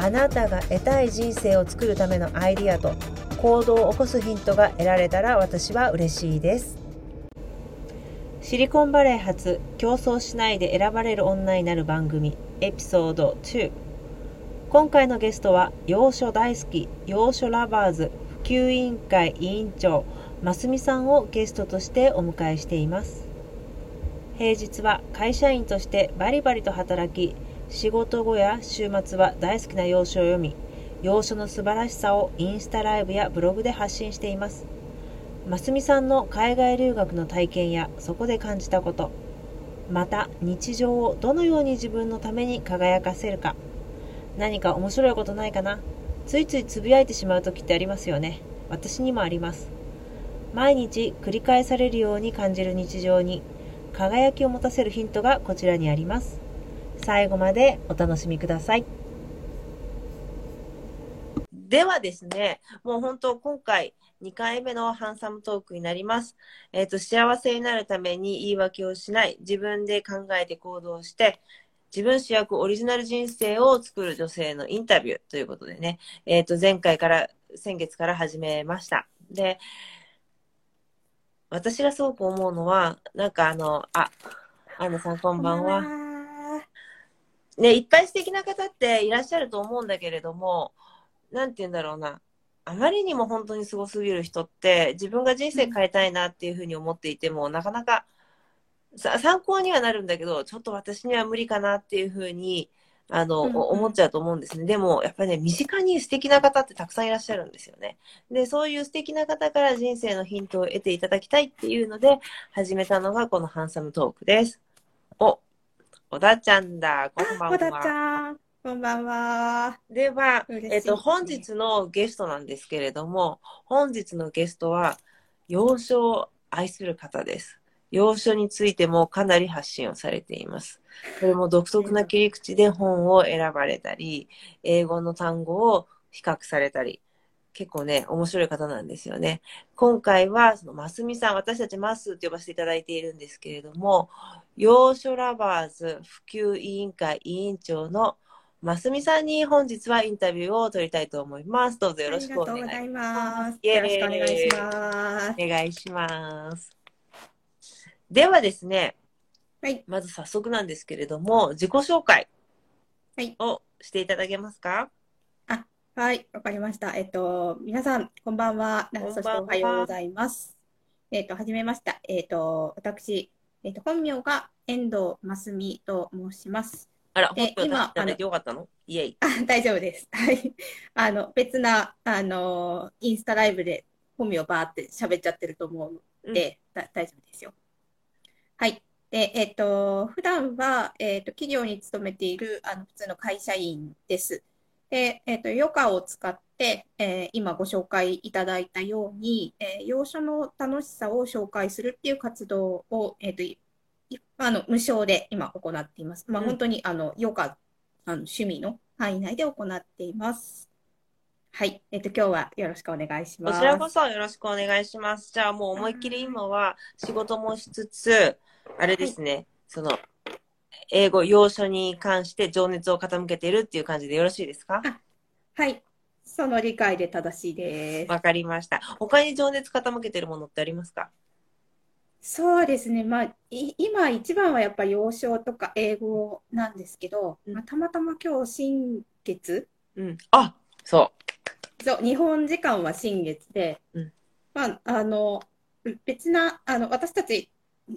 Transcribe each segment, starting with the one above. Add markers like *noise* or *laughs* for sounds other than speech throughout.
あなたが得たい人生を作るためのアイディアと行動を起こすヒントが得られたら私は嬉しいです。シリコンバレー発競争しないで選ばれる女になる番組エピソード2今回のゲストは洋書大好き洋書ラバーズ普及委員会委員長ますみさんをゲストとしてお迎えしています。平日は会社員としてバリバリと働き仕事後や週末は大好きな洋書を読み洋書の素晴らしさをインスタライブやブログで発信しています。ますみさんの海外留学の体験やそこで感じたことまた日常をどのように自分のために輝かせるか何か面白いことないかなついついつぶやいてしまう時ってありますよね。私にもあります。毎日繰り返されるように感じる日常に輝きを持たせるヒントがこちらにあります。最後までお楽しみください。ではですね、もう本当今回2回目のハンサムトークになります。えっ、ー、と、幸せになるために言い訳をしない、自分で考えて行動して、自分主役オリジナル人生を作る女性のインタビューということでね、えっ、ー、と、前回から、先月から始めました。で、私がすごく思うのは、なんかあの、あ、アンナさんこんばんは。ね、いっぱい素敵な方っていらっしゃると思うんだけれども、なんて言うんだろうな。あまりにも本当にすごすぎる人って、自分が人生変えたいなっていうふうに思っていても、なかなか参考にはなるんだけど、ちょっと私には無理かなっていうふうに、あの、うんうん、思っちゃうと思うんですね。でも、やっぱりね、身近に素敵な方ってたくさんいらっしゃるんですよね。で、そういう素敵な方から人生のヒントを得ていただきたいっていうので、始めたのがこのハンサムトークです。お、小田ちゃんだ。こんばんは。小田ちゃん。こんばんは。では、えっと、本日のゲストなんですけれども、本日のゲストは、洋書を愛する方です。洋書についてもかなり発信をされています。これも独特な切り口で本を選ばれたり、英語の単語を比較されたり、結構ね、面白い方なんですよね。今回は、その、ますみさん、私たちマスって呼ばせていただいているんですけれども、洋書ラバーズ普及委員会委員長のますみさんに本日はインタビューを取りたいと思います。どうぞよろしくお願いします。よろしくお願いします。お願いします。ではですね、はい、まず早速なんですけれども、自己紹介をしていただけますか、はい、わかりました。えっと、皆さん、こんばんは。そしておはようございます。えっと、はじめました。えっと、私、えっと、本名が遠藤真澄と申します。あら、本名出してよかったの？イエイ。あ、大丈夫です。はい。あの、別な、あの、インスタライブで本名バーって喋っちゃってると思うので、うん、大丈夫ですよ。はい。で、えっと、普段は、えっと、企業に勤めている、あの、普通の会社員です。で、えっ、ー、と、余暇を使って、えー、今ご紹介いただいたように、えー、洋書の楽しさを紹介するっていう活動を、えっ、と、あの、無償で今行っています。まあ、本当に、あの、余暇、あの、趣味の範囲内で行っています。はい。えっと、今日はよろしくお願いします。こちらこそよろしくお願いします。じゃあもう思いっきり今は仕事もしつつ、あれですね、その、英語、要所に関して情熱を傾けているっていう感じでよろしいですか？はい。その理解で正しいです。わかりました。他に情熱傾けてるものってありますか？そうですね。まあ、い今一番はやっぱり洋書とか英語なんですけど、うんまあ、たまたま今日新月、うん。あ、そそう、日本時間は新月で、うんまあ、あの、別な、あの、私たち、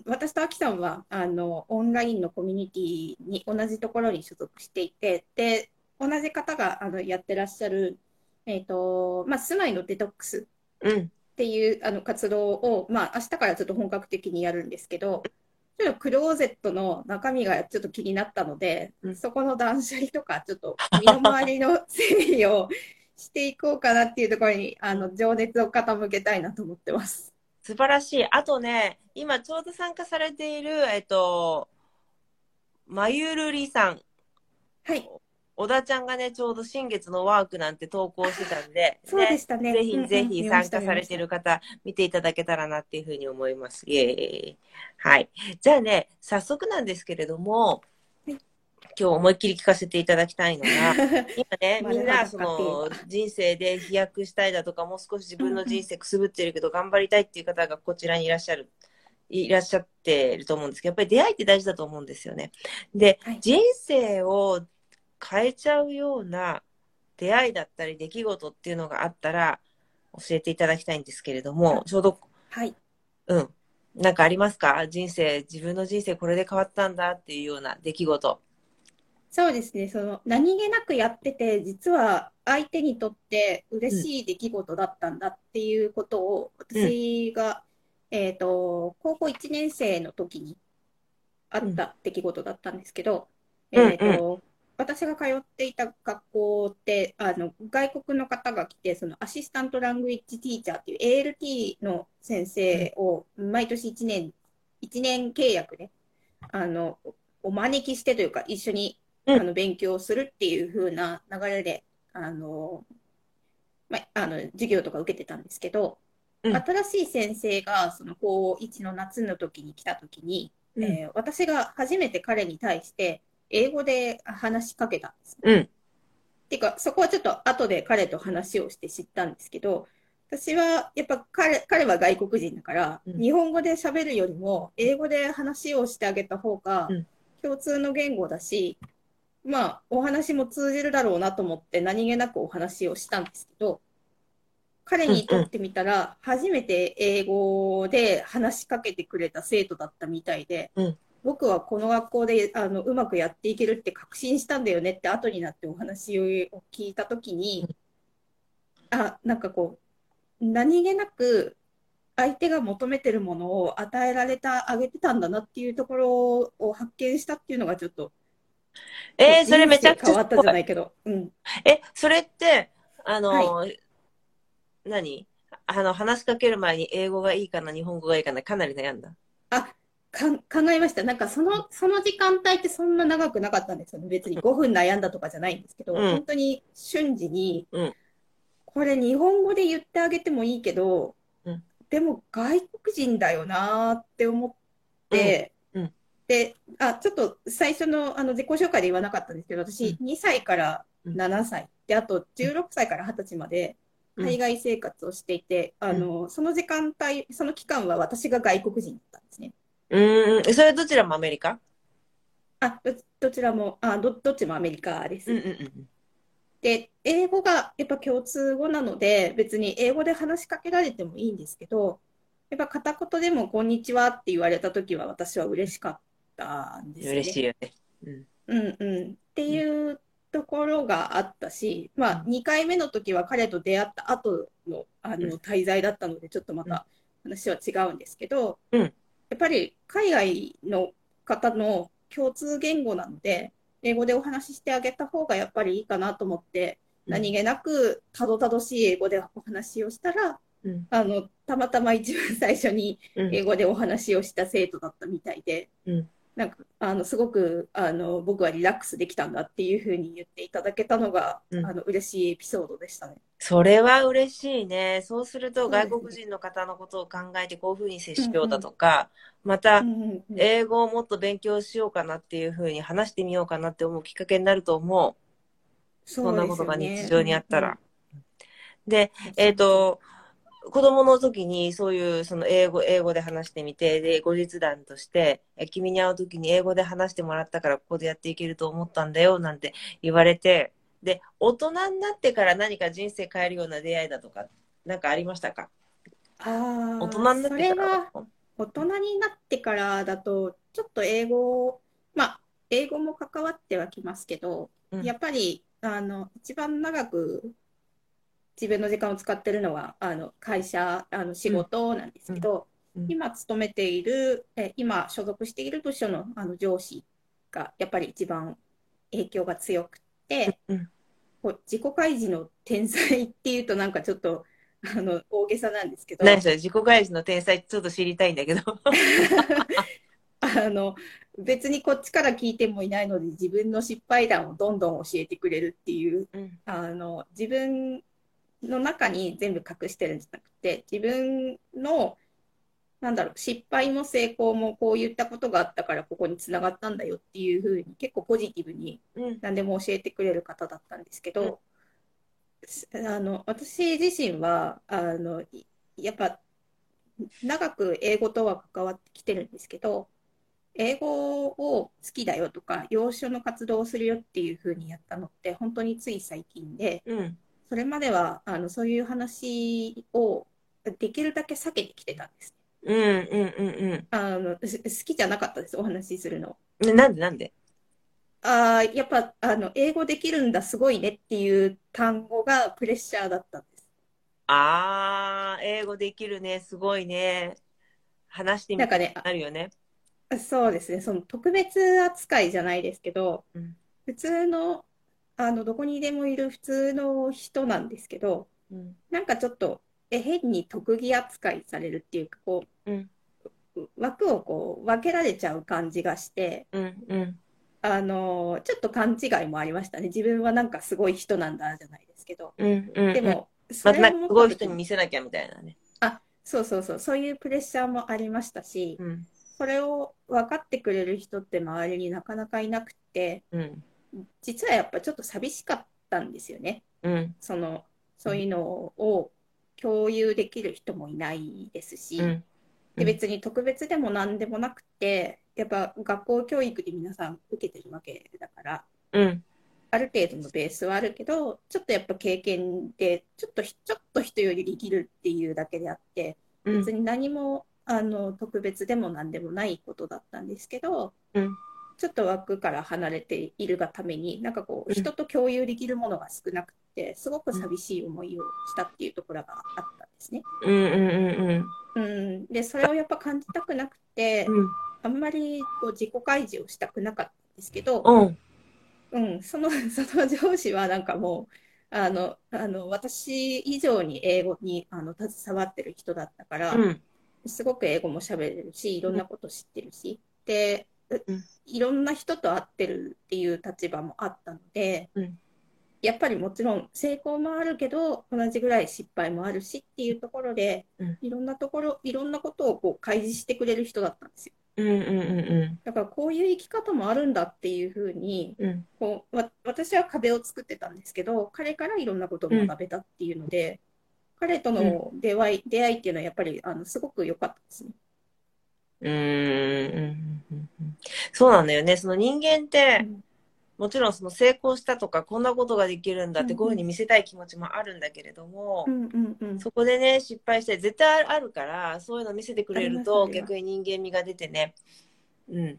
私とアキさんは、あの、オンラインのコミュニティに同じところに所属していて、で、同じ方が、あの、やってらっしゃる、えっと、まあ、住まいのデトックスう。うん。っていうあの活動を、まあ、明日からちょっと本格的にやるんですけど、ちょっとクローゼットの中身がちょっと気になったので、うんそこの断捨離とか、ちょっと身の回りの整理をしていこうかなっていうところに、あの、情熱を傾けたいなと思ってます。素晴らしい。あとね、今ちょうど参加されている、えっと、まゆるりさん。はい、小田ちゃんがね、ちょうど新月のワークなんて投稿してたんで、*laughs* そうでしたね。ぜひぜひ参加されて。る方、見ていただけたらなっていうふうに思います。イエーイ。はい。じゃあね、早速なんですけれども、はい今日思いっきり聞かせていただきたいのが、*laughs* 今ね、みんなその人生で飛躍したいだとか、もう少し自分の人生くすぶってるけど、頑張りたいっていう方がこちらにいらっしゃる。いらっしゃってると思うんですけど、やっぱり出会いって大事だと思うんですよね。で、はい人生を変えちゃうような出会いだったり出来事っていうのがあったら教えていただきたいんですけれども、ちょうど、はい。うん。なんかありますか？人生、自分の人生これで変わったんだっていうような出来事。そうですね。その、何気なくやってて、実は相手にとって嬉しい出来事だったんだっていうことを、私が、えっと、高校1年生の時にあった出来事だったんですけど、うんえっと、私が通っていた学校って、あの、外国の方が来て、そのアシスタントラングエッジティーチャーっていう ALT の先生を毎年1年、1年契約で、あの、お招きしてというか、一緒にうんあの勉強するっていう風な流れで、あの、まあ、あの、授業とか受けてたんですけど、うん新しい先生が、その高1の夏の時に来た時に、うん。えー私が初めて彼に対して、英語で話しかけたんです。うん。っていうか、そこはちょっと後で彼と話をして知ったんですけど、私はやっぱ彼彼は外国人だから、うん日本語で喋るよりも、英語で話をしてあげた方がうん共通の言語だし、まあ、お話も通じるだろうなと思って何気なくお話をしたんですけど、彼にとってみたら、初めて英語で話しかけてくれた生徒だったみたいで、うん僕はこの学校であのうまくやっていけるって確信したんだよねって後になってお話を聞いたときに、あ、なんかこう、何気なく相手が求めてるものを与えられた、あげてたんだなっていうところを発見したっていうのがちょっと、えー、それめちゃくちゃ変わったじゃないけど、うん。え、それって、あの、何？あの、話しかける前に英語がいいかな、日本語がいいかな、かなり悩んだ？あ、考えました。なんかその、その時間帯ってそんな長くなかったんですよね。別に5分悩んだとかじゃないんですけど、うん。本当に瞬時にうん、これ日本語で言ってあげてもいいけどうん、でも外国人だよなーって思ってで、あ、ちょっと最初のあの自己紹介で言わなかったんですけど、私2歳から7歳、で、あと16歳から20歳までうん。海外生活をしていて、あの、その時間帯、その期間は私が外国人だったんですね。うーん、それどちらもアメリカ？あ、ど、どちらも、あ、ど、どっちもアメリカです。うんうんうん。で、英語がやっぱ共通語なので、別に英語で話しかけられてもいいんですけど、やっぱ片言でもこんにちはって言われたときは私は嬉しかったんですよね。嬉しいよね。うん。うんうん。っていうところがあったし、まあ、2回目の時は彼と出会った後の、あうんの滞在だったので、ちょっとまた話は違うんですけど、うんやっぱり海外の方の共通言語なので、英語でお話ししてあげた方がやっぱりいいかなと思って、何気なくたどたどしい英語でお話をしたら、うん。あの、たまたま一番最初にうん。英語でお話をした生徒だったみたいで、うんなんか、あの、すごく、あの、僕はリラックスできたんだっていうふうに言っていただけたのが、うんあの、嬉しいエピソードでしたね。それは嬉しいね。そうすると外国人の方のことを考えてこういうふうに接しようだとか、またうんうんうん英語をもっと勉強しようかなっていうふうに話してみようかなって思うきっかけになると思う。そんなことが日常にあったら。で、えっ、と、子供の時にそういうその英語、英語で話してみて、で、後日談として、え君に会う時に英語で話してもらったからここでやっていけると思ったんだよ、なんて言われて、で、大人になってから何か人生変えるような出会いだとか、なんかありましたか？ああ、大人になってかそれらは大人になってからだと、ちょっと英語、まあ、英語も関わってはきますけど、うん。やっぱり、あの、一番長く自分の時間を使ってるのは、あの、会社、あの、仕事なんですけど、うん。うん。今勤めている、え、今所属している部署の、あの、上司が、やっぱり一番影響が強くて、うん。こう自己開示の天才っていうとなんかちょっと、あの、大げさなんですけど、何それ自己開示の天才ちょっと知りたいんだけど。あの、別にこっちから聞いてもいないので、自分の失敗談をどんどん教えてくれるっていう、うん。あの、自分の中に全部隠してるんじゃなくて、自分の、なんだろう、失敗も成功もこういったことがあったからここにつながったんだよっていうふうに結構ポジティブにうん何でも教えてくれる方だったんですけど、あの、私自身は、あの、いやっぱ、長く英語とは関わってきてるんですけど、英語を好きだよとか、洋書の活動をするよっていうふうにやったのって、本当につい最近で、うん。それまでは、あの、そういう話をできるだけ避けてきてたんです。うんうんうんあの、す好きじゃなかったです、お話しするの。うん。なんでなんで？ああ、やっぱ、あの、英語できるんだ、すごいねっていう単語がプレッシャーだったんです。あー、英語できるね。すごいね。話してみたくなんかね、なるよね。あそうですね、その特別扱いじゃないですけど、うん普通の、あの、どこにでもいる普通の人なんですけど、うんなんかちょっと、え、変に特技扱いされるっていうか、こうんう、枠をこう、分けられちゃう感じがして、うんうんあの、ちょっと勘違いもありましたね。自分はなんかすごい人なんだじゃないですけど。うんうん。でも、それをなんかすごい人に見せなきゃみたいなね。あ、そうそうそう、そういうプレッシャーもありましたし、うんそれを分かってくれる人って周りになかなかいなくて、うん実はやっぱちょっと寂しかったんですよね。うん。その、そういうのを共有できる人もいないですし、うん。で別に特別でも何でもなくて、やっぱ学校教育で皆さん受けてるわけだから、うん。ある程度のベースはあるけど、ちょっとやっぱ経験で、ちょっとひ、ちょっと人よりできるっていうだけであって、うん。別に何も、あの、特別でも何でもないことだったんですけど、うんちょっと枠から離れているがために、なんかこう、うん。人と共有できるものが少なくて、すごく寂しい思いをしたっていうところがあったんですね。うんうんうんうん。で、それをやっぱ感じたくなくて、うん。あんまりこう自己開示をしたくなかったんですけど、うん。うん、その、*laughs* その上司はなんかもう、あの、あの、私以上に英語に、あの、携わってる人だったから、うん。すごく英語も喋れるし、いろんなこと知ってるし、で、うんいろんな人と会ってるっていう立場もあったので、うん。やっぱりもちろん成功もあるけど、同じぐらい失敗もあるしっていうところで、うん。いろんなところ、いろんなことをこう開示してくれる人だったんですよ。うんうんうんだからこういう生き方もあるんだっていうふうに、うん。こうわ私は壁を作ってたんですけど、彼からいろんなことを学べたっていうので、彼との出会い、出会いっていうのはやっぱりあのすごく良かったですね。うんうんうんうんそうなんだよね。その人間って、もちろんその成功したとか、こんなことができるんだって、うんこういうふうに見せたい気持ちもあるんだけれどもう、んうんうん。そこでね、失敗して絶対あるから、そういうの見せてくれると、逆に人間味が出てね、うん、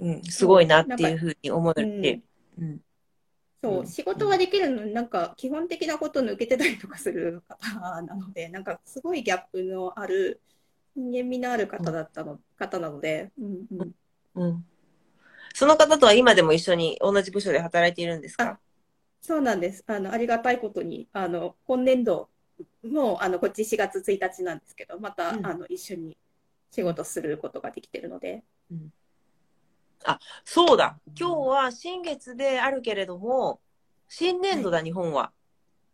うん、すごいなっていうふうに思えるし、う。ん、そう。う、ん。仕事はできるのになんか基本的なこと抜けてたりとかする方なので、なんかすごいギャップのある、人間味のある方だったの、方なので、うんうん。うん。その方とは今でも一緒に同じ部署で働いているんですか？そうなんです。あの、ありがたいことに、あの、今年度も、あの、こっち4月1日なんですけど、また、うんあの、一緒に仕事することができてるので、そうだ。今日は新月であるけれども、新年度だ、日本は。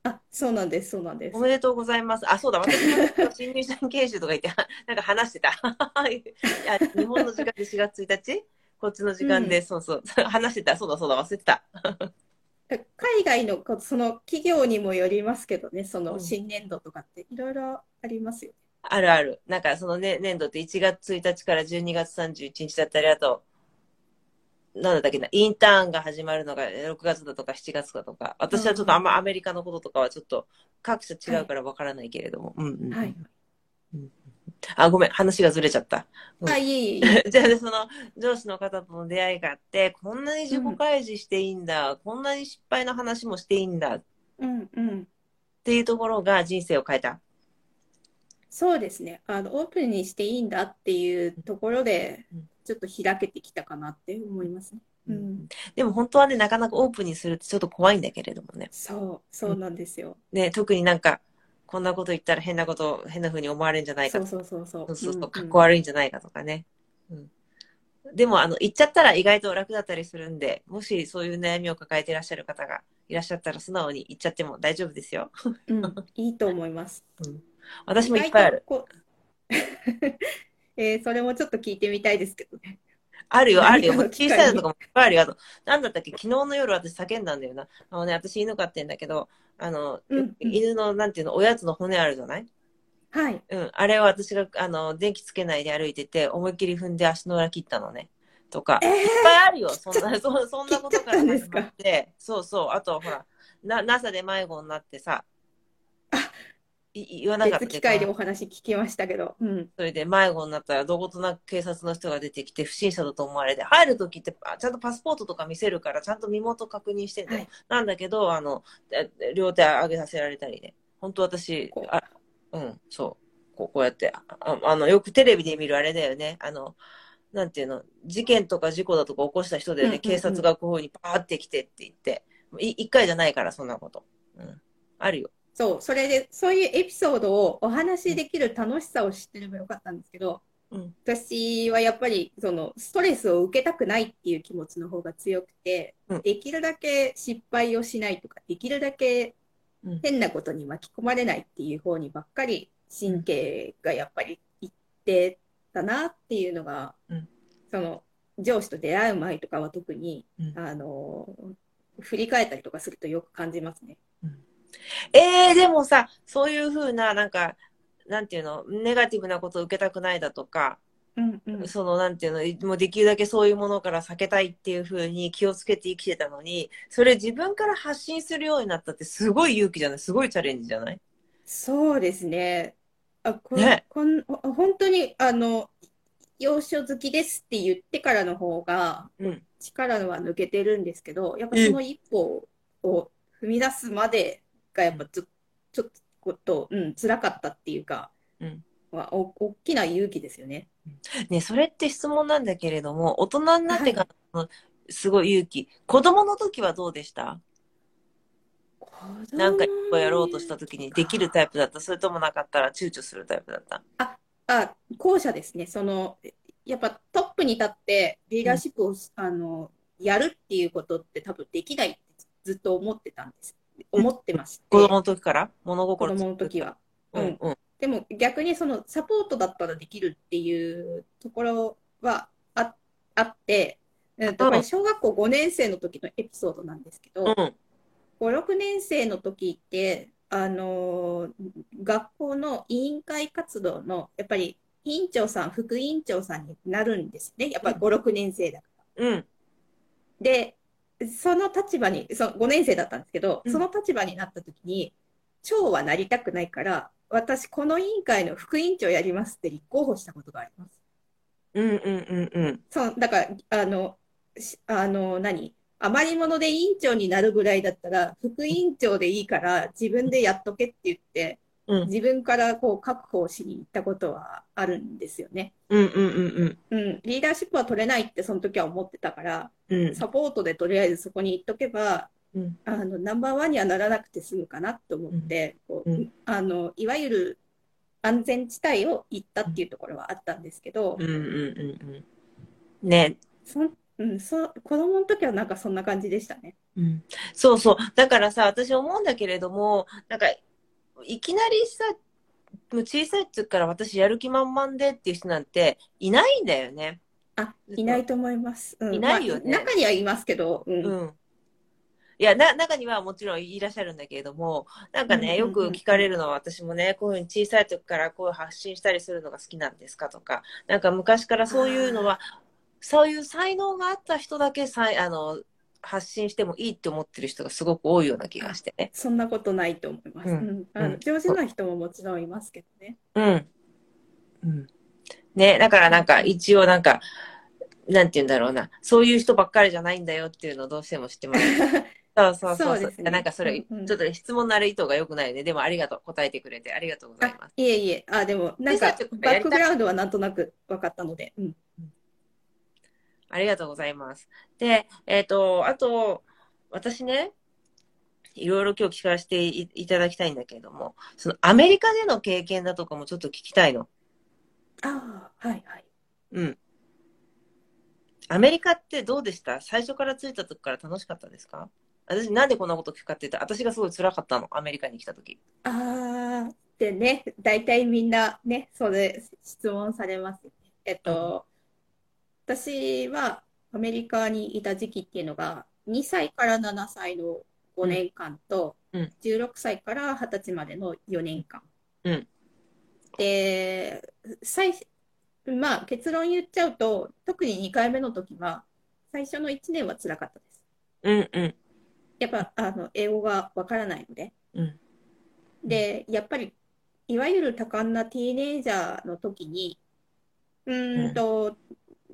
あ、そうなんです、そうなんですお。めでとうございます。あ、そうだ。私も新入社員研修とか言って、なんか話してた。*laughs* いや日本の時間で4月1日？こっちの時間で、うんそうそう。*laughs* 話してた。そうだ、そうだ。忘れてた。*laughs* 海外のこその企業にもよりますけどね、そのうん新年度とかっていろいろありますよ。あるある。なんかその、ね、年度って1月1日から12月31日だったり、あと、なんだっけな、インターンが始まるのが6月だとか7月だとか、私はちょっとあんまアメリカのこととかはちょっと各社違うからわからないけれども。うんうんうんはい。あ、ごめん、話がずれちゃった。うんあ、いえい。*laughs* じゃあね、その上司の方との出会いがあって、こんなに自己開示していいんだ、こんなに失敗の話もしていいんだっうんうん。ていうところが人生を変えた。そうですね。あの、オープンにしていいんだっていうところでうん、ちょっと開けてきたかなって思いますね。うん。でも本当はね、なかなかオープンにするってちょっと怖いんだけれどもね。そう、そうなんですよ。ね、特になんか、こんなこと言ったら変なこと、変な風に思われるんじゃないかそうとか、そうそうそう。そうそうそう、うんうんかっこ悪いんじゃないかとかね。うん。でも、あの、言っちゃったら意外と楽だったりするんで、もしそういう悩みを抱えていらっしゃる方がいらっしゃったら素直に言っちゃっても大丈夫ですよ。うん、いいと思います。うん。私もいっぱいある。えーそれもちょっと聞いてみたいですけどね。あるよ、*laughs* あるよ。小さいのとかもいっぱいあるよ。あと、なんだったっけ、昨日の夜私叫んだんだよな。あのね、私犬飼ってんだけど、あの、うんうん犬の、なんていうの、おやつの骨あるじゃない？はい。うん。あれを私が、あの、電気つけないで歩いてて、思いっきり踏んで足の裏切ったのね。とか、えーいっぱいあるよ。そんな、そそんなことから始まって、そうそう。あと、ほら、な、NASA で迷子になってさ、い言わなかった別機会でお話聞きましたけど。うん。それで迷子になったらどことなく警察の人が出てきて不審者だと思われて、入るときってあちゃんとパスポートとか見せるからちゃんと身元確認してんだよ。はいなんだけど、あの、え両手上げさせられたりね。本当私あ、うん、そう。こうこうやってあ、あの、よくテレビで見るあれだよね。あの、なんていうの、事件とか事故だとか起こした人だよね。うんうんうん警察がこういうふうにパーって来てって言って。い一回じゃないから、そんなこと。うん。あるよ。そう、それで、そういうエピソードをお話しできる楽しさを知ってればよかったんですけど、うん。私はやっぱり、その、ストレスを受けたくないっていう気持ちの方が強くてうん、できるだけ失敗をしないとか、できるだけうん変なことに巻き込まれないっていう方にばっかり神経がやっぱりいってたなっていうのがうん、その、上司と出会う前とかは特に、うんあの、振り返ったりとかするとよく感じますね。えー、でもさ、そういうふうな、なんか、なんていうの、ネガティブなことを受けたくないだとか、うんうん。その、なんていうの、もうできるだけそういうものから避けたいっていうふうに気をつけて生きてたのに、それ自分から発信するようになったってすごい勇気じゃない？すごいチャレンジじゃない？そうですね。あ、こねこん、ほ本当に、あの、洋書好きですって言ってからの方がうん。力は抜けてるんですけど、やっぱその一歩を踏み出すまでがやっぱちょ、ちょっとこと、うん、辛かったっていうか、うんはお、大きな勇気ですよね。ね、それって質問なんだけれども、大人になってからのすごい勇気。子供の時はどうでした？なんか一個やろうとした時にできるタイプだった？それともなかったら躊躇するタイプだった？あ、後者ですね。その、やっぱトップに立ってリーダーシップを、あの、やるっていうことって多分できないってずっと思ってたんです。思ってまして、子供の時から？物子心つ供の時は。うんうん。でも逆にそのサポートだったらできるっていうところはあ、あって、うんとうんこれ小学校5年生の時のエピソードなんですけど、うん。5、6年生の時って、あのー学校の委員会活動の、やっぱり委員長さん、副委員長さんになるんですね。やっぱり5、6年生だから。うん。で、その立場に、その5年生だったんですけど、うんその立場になった時に、長はなりたくないから、私、この委員会の副委員長やりますって立候補したことがあります。うんうんうんうん。そう、だから、あの、しあの、何？余り物で委員長になるぐらいだったら、副委員長でいいから自分でやっとけって言って、うん自分からこう確保しに行ったことはあるんですよね。うんうんうんうん、リーダーシップは取れないってその時は思ってたから、うん。うんサポートでとりあえずそこに行っとけば、うんあの、ナンバーワンにはならなくて済むかなと思って、こううんあの、いわゆる安全地帯を行ったっていうところはあったんですけど、うんうんうんうん。ね。そん、うん、そう、子供の時はなんかそんな感じでしたね。うん、そうそう。だからさ、私思うんだけれども、なんか、いきなりさ、もう小さい時から私やる気満々でっていう人なんていないんだよね。あ、いないと思います。うん、いないよねまあ中にはいますけど、うん。うん。いや、な、中にはもちろんいらっしゃるんだけれども、なんかね、よく聞かれるのは私もね、こういうふうに小さい時からこういう発信したりするのが好きなんですかとか、なんか昔からそういうのは、そういう才能があった人だけさい、あの、発信してもいいって思ってる人がすごく多いような気がしてね。そんなことないと思います。ううん上手な人ももちろんいますけどね。うん。うん。ね、だからなんか一応なんか、なんて言うんだろうな、そういう人ばっかりじゃないんだよっていうのをどうしても知ってもらう。*laughs* そうそうそうそうですねなんかそれ、うんうんちょっとね質問のある意図が良くないね。でもありがとう。答えてくれてありがとうございますあ。、いえいえ、あ、でも、なんかバックグラウンドはなんとなく分かったので、うん。ありがとうございます。で、えっ、と、あと、私ね、いろいろ今日聞かせていいただきたいんだけれども、そのアメリカでの経験だとかもちょっと聞きたいの。ああ、はいはい。うん。アメリカってどうでした？最初から着いた時から楽しかったですか？私なんでこんなこと聞くかって言ったら、私がすごい辛かったの、アメリカに来た時。ああ、でね、大体みんなね、それ質問されます。えっと、私はアメリカにいた時期っていうのが、2歳から7歳の5年間と、うん16歳から20歳までの4年間。うんで、最、まあ結論言っちゃうと、特に2回目の時は、最初の1年は辛かったです。うんうん。やっぱ、あの、英語がわからないので。うんで、やっぱり、いわゆる多感なティーネイジャーの時に、うーんと、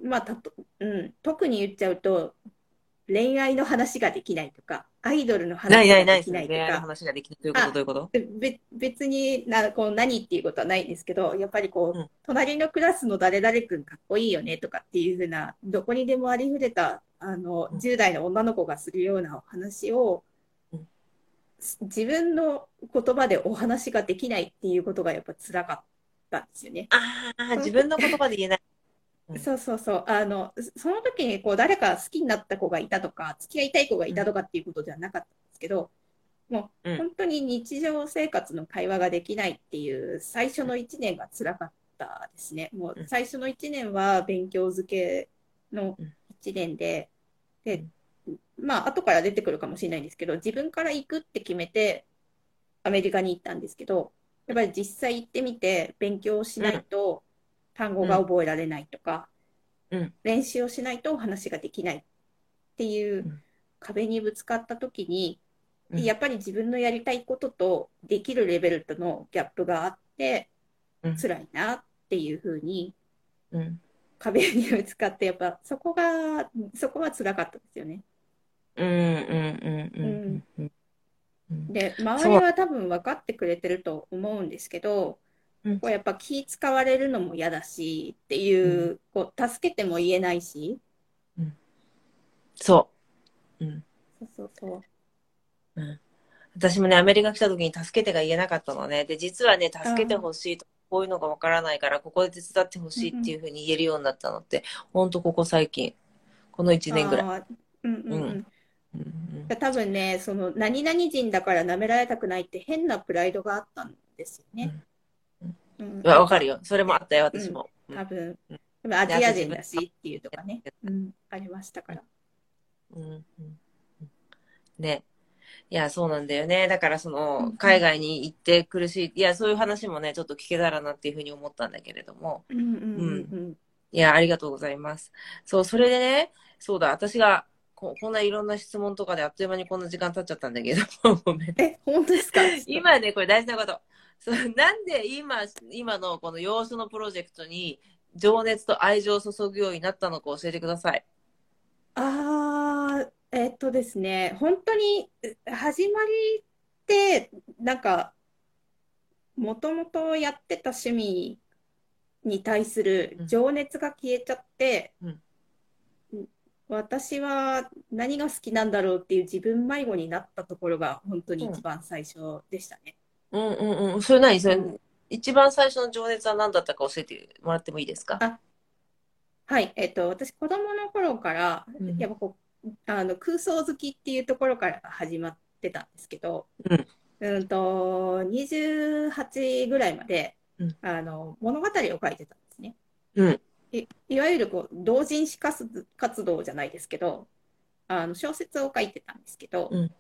まあ、たと、うん、特に言っちゃうと、恋愛の話ができないとか、アイドルのない話ないないですができないと恋愛のか、話ができない。どういうこと？あどういうこと？べ別になこう何っていうことはないんですけど、やっぱりこう、うん隣のクラスの誰々君かっこいいよねとかっていうふうな、どこにでもありふれたあのうん10代の女の子がするようなお話を、うんす自分の言葉でお話ができないっていうことがやっぱ辛かったんですよね。ああ、自分の言葉で言えない。うん。そうそうそう。あの、その時にこう誰か好きになった子がいたとか、付き合いたい子がいたとかっていうことではなかったんですけど、もううん。本当に日常生活の会話ができないっていう最初の1年が辛かったですね。もううん。最初の1年は勉強漬けのうん。1年で、で、まあ後から出てくるかもしれないんですけど、自分から行くって決めてアメリカに行ったんですけど、やっぱり実際行ってみて勉強しないと単語が覚えられないとか、うん。練習をしないとお話ができないっていううん。壁にぶつかった時に、うん。やっぱり自分のやりたいこととできるレベルとのギャップがあってうん。辛いなっていうふうにうん。壁にぶつかってやっぱそこがそこは辛かったですよね。うんうんうんうんうんうん。で周りは多分分かってくれてると思うんですけど、うんこうやっぱ気使われるのも嫌だしっていう,、こう助けても言えないし。そう。うん。そうそうそう。うん。私もね、アメリカ来た時に助けてが言えなかったのね。で、実はね、助けてほしいと、こういうのがわからないから、ここで手伝ってほしいっていうふうに言えるようになったのって、ほんとここ最近。この1年ぐらい。うんうんうん。うん。うん多分ね、その何々人だから舐められたくないって変なプライドがあったんですよね。うんうん。わわかるよ。それもあったよ、私も。うん多分アジア人だしっていうとかね、うん、ありましたから。うんね。いや、そうなんだよね。だから、そうんの、海外に行って苦しい。いや、そういう話もね、ちょっと聞けたらなっていうふうに思ったんだけれども。うんうんうんいや、ありがとうございます。そう、それでね、そうだ、私が、ここんないろんな質問とかであっという間にこんな時間経っちゃったんだけど、ごめん。え、本当ですか？今ね、これ大事なこと。なんで今、今のこの養子のプロジェクトに情熱と愛情を注ぐようになったのか教えてください。あー、えっとですね、本当に始まりって、なんか、もともとやってた趣味に対する情熱が消えちゃって、うん私は何が好きなんだろうっていう自分迷子になったところが本当に一番最初でしたね。うんうんうん。それ何？それ、うん一番最初の情熱は何だったか教えてもらってもいいですか？あはい、えっと、私、子供の頃から、うん。やっぱこう、あの、空想好きっていうところから始まってたんですけど、うん。うんと、28ぐらいまでうん、あの、物語を書いてたんですね。うん。い、いわゆるこう、同人誌活活動じゃないですけど、あの、小説を書いてたんですけど、うん。え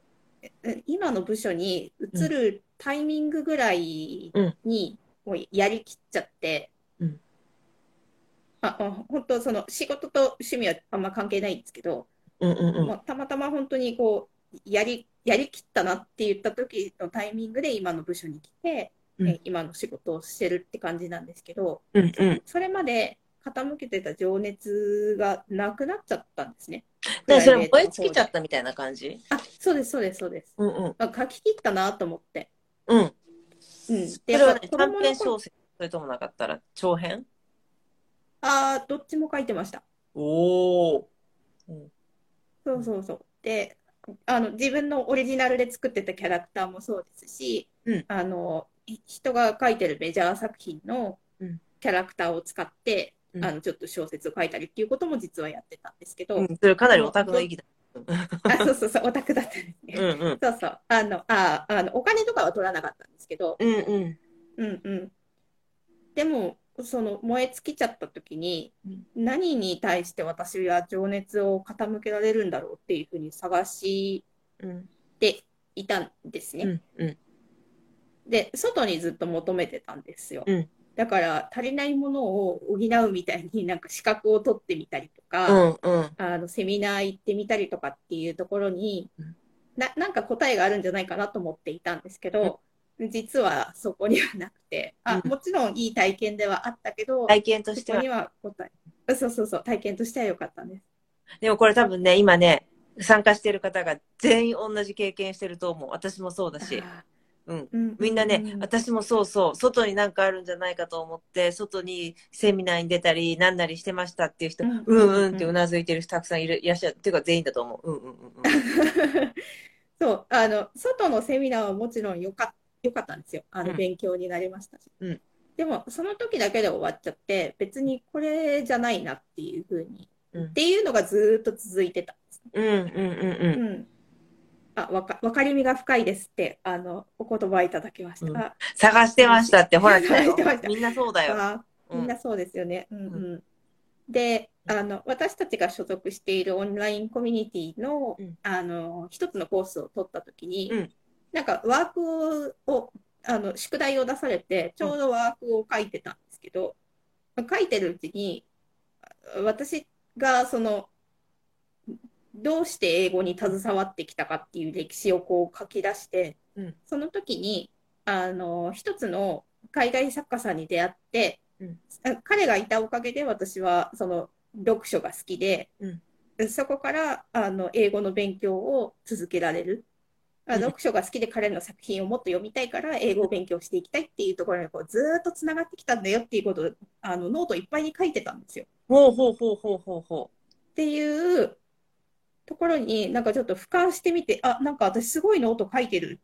今の部署に移るタイミングぐらいに、もうやりきっちゃって、うんあ、あ本当その仕事と趣味はあんま関係ないんですけど、うんうんうん。まあ、たまたま本当にこう、やり、やりきったなって言った時のタイミングで今の部署に来て、うんえ今の仕事をしてるって感じなんですけど、うんうん。それまで傾けてた情熱がなくなっちゃったんですね。で、それ燃え尽きちゃったみたいな感じ？あ、そうです、そうです、そうです。うんうん。あ書き切ったなと思って。うん。うん。そで、れはね、短供の頃、編小説、それともなかったら長編？あーどっちも書いてました。おお。そうそうそう。で、あの、自分のオリジナルで作ってたキャラクターもそうですし、うんあの、い人が書いてるメジャー作品のうんキャラクターを使って、うんあの、ちょっと小説を書いたりっていうことも実はやってたんですけど、うん、それかなりオタクの域だ。あ、そうそうそう、オタクだったんですね。うんうん。そうそう。あの、あ、あの、お金とかは取らなかったんですけど、うんうん。うんうん。でも、その燃え尽きちゃった時にうん、何に対して私は情熱を傾けられるんだろうっていうふうに探しうんていたんですね。うんうん。で、外にずっと求めてたんですよ。うんだから、足りないものを補うみたいになんか資格を取ってみたりとうか、んうん。あの、セミナー行ってみたりとかっていうところにうん、な、なんか答えがあるんじゃないかなと思っていたんですけど、実はそこにはなくて、あ、うんもちろんいい体験ではあったけど、体験としてはそこに。は答え、そうそうそう、体験としては良かったんです。でもこれ多分ね、今ね、参加してる方が全員同じ経験してると思う。私もそうだし。あうん。ーうんみんなね、うん私もそうそう、外になんかあるんじゃないかと思って、外にセミナーに出たり、なんなりしてましたっていう人、ううんんうんってうなずいてる人たくさんいる、いらっしゃる。っていうか全員だと思う。うんうんうんうん。*laughs* そう、あの、外のセミナーはもちろん良か良かったんですよ。あの、うん勉強になりましたし。うんでも、その時だけで終わっちゃって、別にこれじゃないなっていうふうに、うんっていうのがずーっと続いてたんですね。うんうんうんうん。うん。あ、わか、わかりみが深いですって、あの、お言葉いただきました。うんあ探してましたって、ほら、みんなそうだよ。みんなそうですよね。うんうん。で、あの、私たちが所属しているオンラインコミュニティのうん、あの、一つのコースを取ったときにうん、なんかワークを、あの、宿題を出されて、ちょうどワークを書いてたんですけど、書いてるうちに、私がその、どうして英語に携わってきたかっていう歴史をこう書き出して、うん。その時に、あの、一つの海外作家さんに出会って、うん。あ彼がいたおかげで私はその読書が好きで、うん。そこからあの英語の勉強を続けられる。読書が好きで彼の作品をもっと読みたいから英語を勉強していきたいっていうところにこうずーっとつながってきたんだよっていうことをあのノートいっぱいに書いてたんですよ。ほうほうほうほうほうほっていうところになんかちょっと俯瞰してみて、あ、なんか私すごいノート書いてる。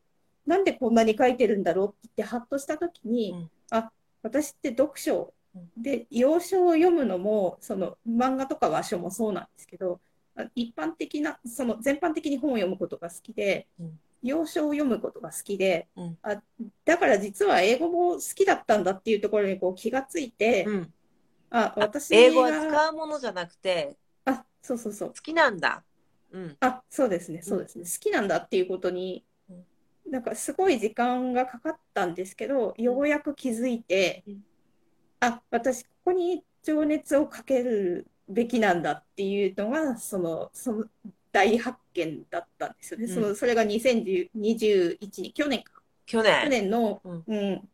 なんでこんなに書いてるんだろうって言ってハッとしたときに、うんあ、私って読書で、洋書を読むのも、その漫画とか和書もそうなんですけど、あ一般的な、その全般的に本を読むことが好きでうん、洋書を読むことが好きで、うんあ、だから実は英語も好きだったんだっていうところにこう気がついてう。、うん。あ、あ私英語はが、使うものじゃなくて、あ、そうそうそう好。きなんだ。うん。あ、そうですね、そうですね。好きなんだっていうことに、なんかすごい時間がかかったんですけど、ようやく気づいてうん、あ、私ここに情熱をかけるべきなんだっていうのが、その、その大発見だったんですよね。うんその、それが2021年、去年か。去去年。年の、うんうん、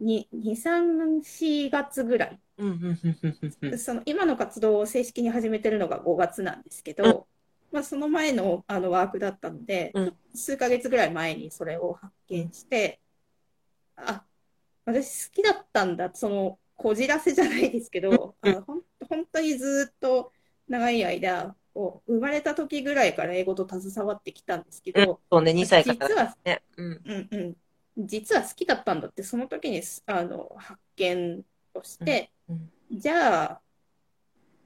に2、3、4月ぐらい。うんうんうんうんうんその今の活動を正式に始めてるのが5月なんですけど、まあ、その前のあのワークだったので、うん。数ヶ月ぐらい前にそれを発見して、あ、私好きだったんだ、そのこじらせじゃないですけど、うん。あのほん本当にずっと長い間、こう生まれた時ぐらいから英語と携わってきたんですけうん。ど、そうね、2歳から実はね。うん。うんうん、実は好きだったんだって、その時にあの発見をして、うん。じゃあ、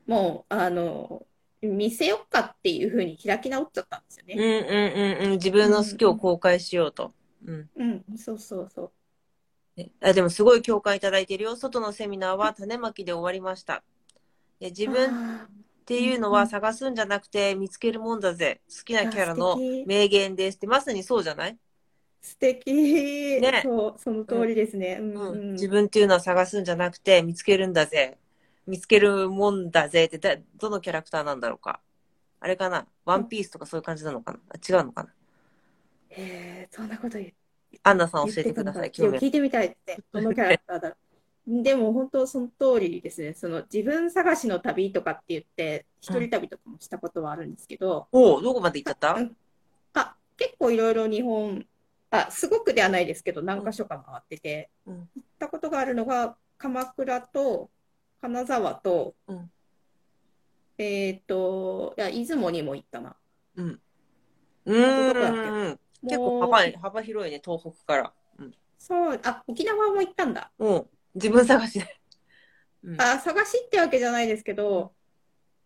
もう、あの、見せよっかっていうふうに開き直っちゃったんですようんね。うんうんうん。自分の好きを公開しようと。うん。うん、そうそうそう。ねあでもすごい共感いただいてるよ。外のセミナーは種まきで終わりました。で自分っあていうのは探すんじゃなくて見つけるもんだぜ。好きなキャラあの名言ですってまさにそうじゃない、ー素敵、ねそう、その通りですね。うんうんうん自分っていうのは探すんじゃなくて見つけるんだぜ。見つけるもんだぜ。ってだどのキャラクターなんだろうか。あれかな。ワンピースとかそういう感じなのかな。あ違うのかな。えー、そんなこと言ってアンナさん教えてください。興味ある。聞いてみたいですね。どのキャラクターだろう。でも本当その通りですね。その自分探しの旅とかって言って、一人旅とかもしたことはあるんですけど、おお、どこまで行っちゃった？うん。あ、結構いろいろ日本、あ、すごくではないですけど、何箇所か回ってて、うん。行ったことがあるのが、鎌倉と金沢と、うんえっと、いや、出雲にも行ったな。うん。うん。結構幅い幅広いね、東北から。うん。そう、あ、沖縄も行ったんだ。うん。自分探しで。うん、あ、探しってわけじゃないですけど、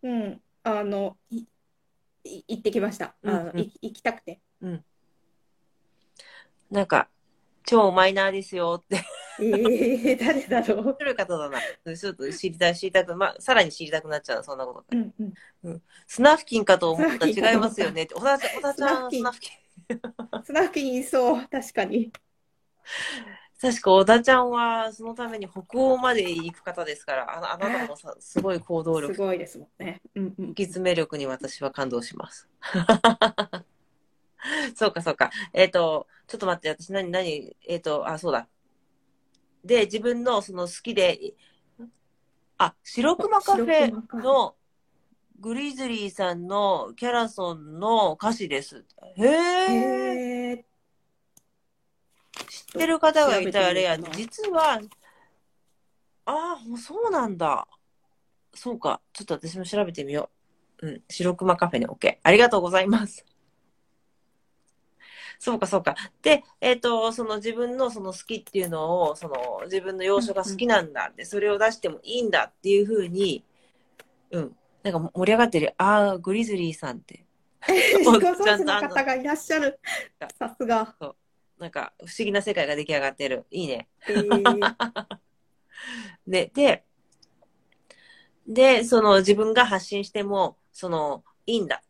うん、あの、い、い行ってきました。あの、うんうんい行きたくて。なんか、超マイナーですよって。えー、誰だろう？面白い方だな。ちょっと知りたい、知りたく、まあ、さらに知りたくなっちゃう、そんなこと。うんうん。スナフキンかと思ったスナフキンかと思った違いますよねって。小田ちゃん、小田ちゃん、ススナナフキン。スナフキンいそう、確かに。確か小田ちゃんは、そのために北欧まで行く方ですから、あのあなたもさ、すごい行動力、すごいですもんね。うんうん。引き詰め力に私は感動します。*laughs* そうか、そうか。えっ、と、ちょっと待って、私何、何、えっ、と、あ、そうだ。で、自分のその好きで、あ、白熊カフェ白熊カフェのグリズリーさんのキャラソンの歌詞です。へえ。知ってる方がいたらレアで調べてみようかな実は、ああ、そうなんだ。そうか。ちょっと私も調べてみよう。うん。白熊カフェね、OK。ありがとうございます。そうか、そうか。で、えっ、と、その自分のその好きっていうのを、その自分の要所が好きなんだって、それを出してもいいんだっていうふうに、うん。なんか盛り上がってる。ああ、グリズリーさんって。*laughs* ご存知の方がいらっしゃる。さすが。なんか不思議な世界が出来上がってる。いいね。えー、で、*laughs* で、で、その自分が発信しても、その、いいんだ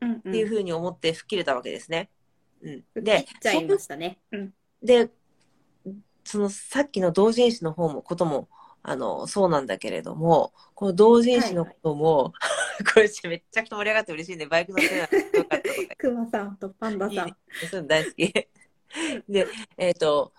うんっていううん。ふうに思って吹っ切れたわけですね。うん。切でっ、ちゃいましたね。うん。で、そのさっきの同人誌の方も、ことも、あの、そうなんだけれども、この同人誌のことも、*laughs* これめっちゃくちゃ盛り上がって嬉しいね。バイク乗ってなかったとかクマさんとパンダさんいいね。そういうの大好き。で、えっ、と、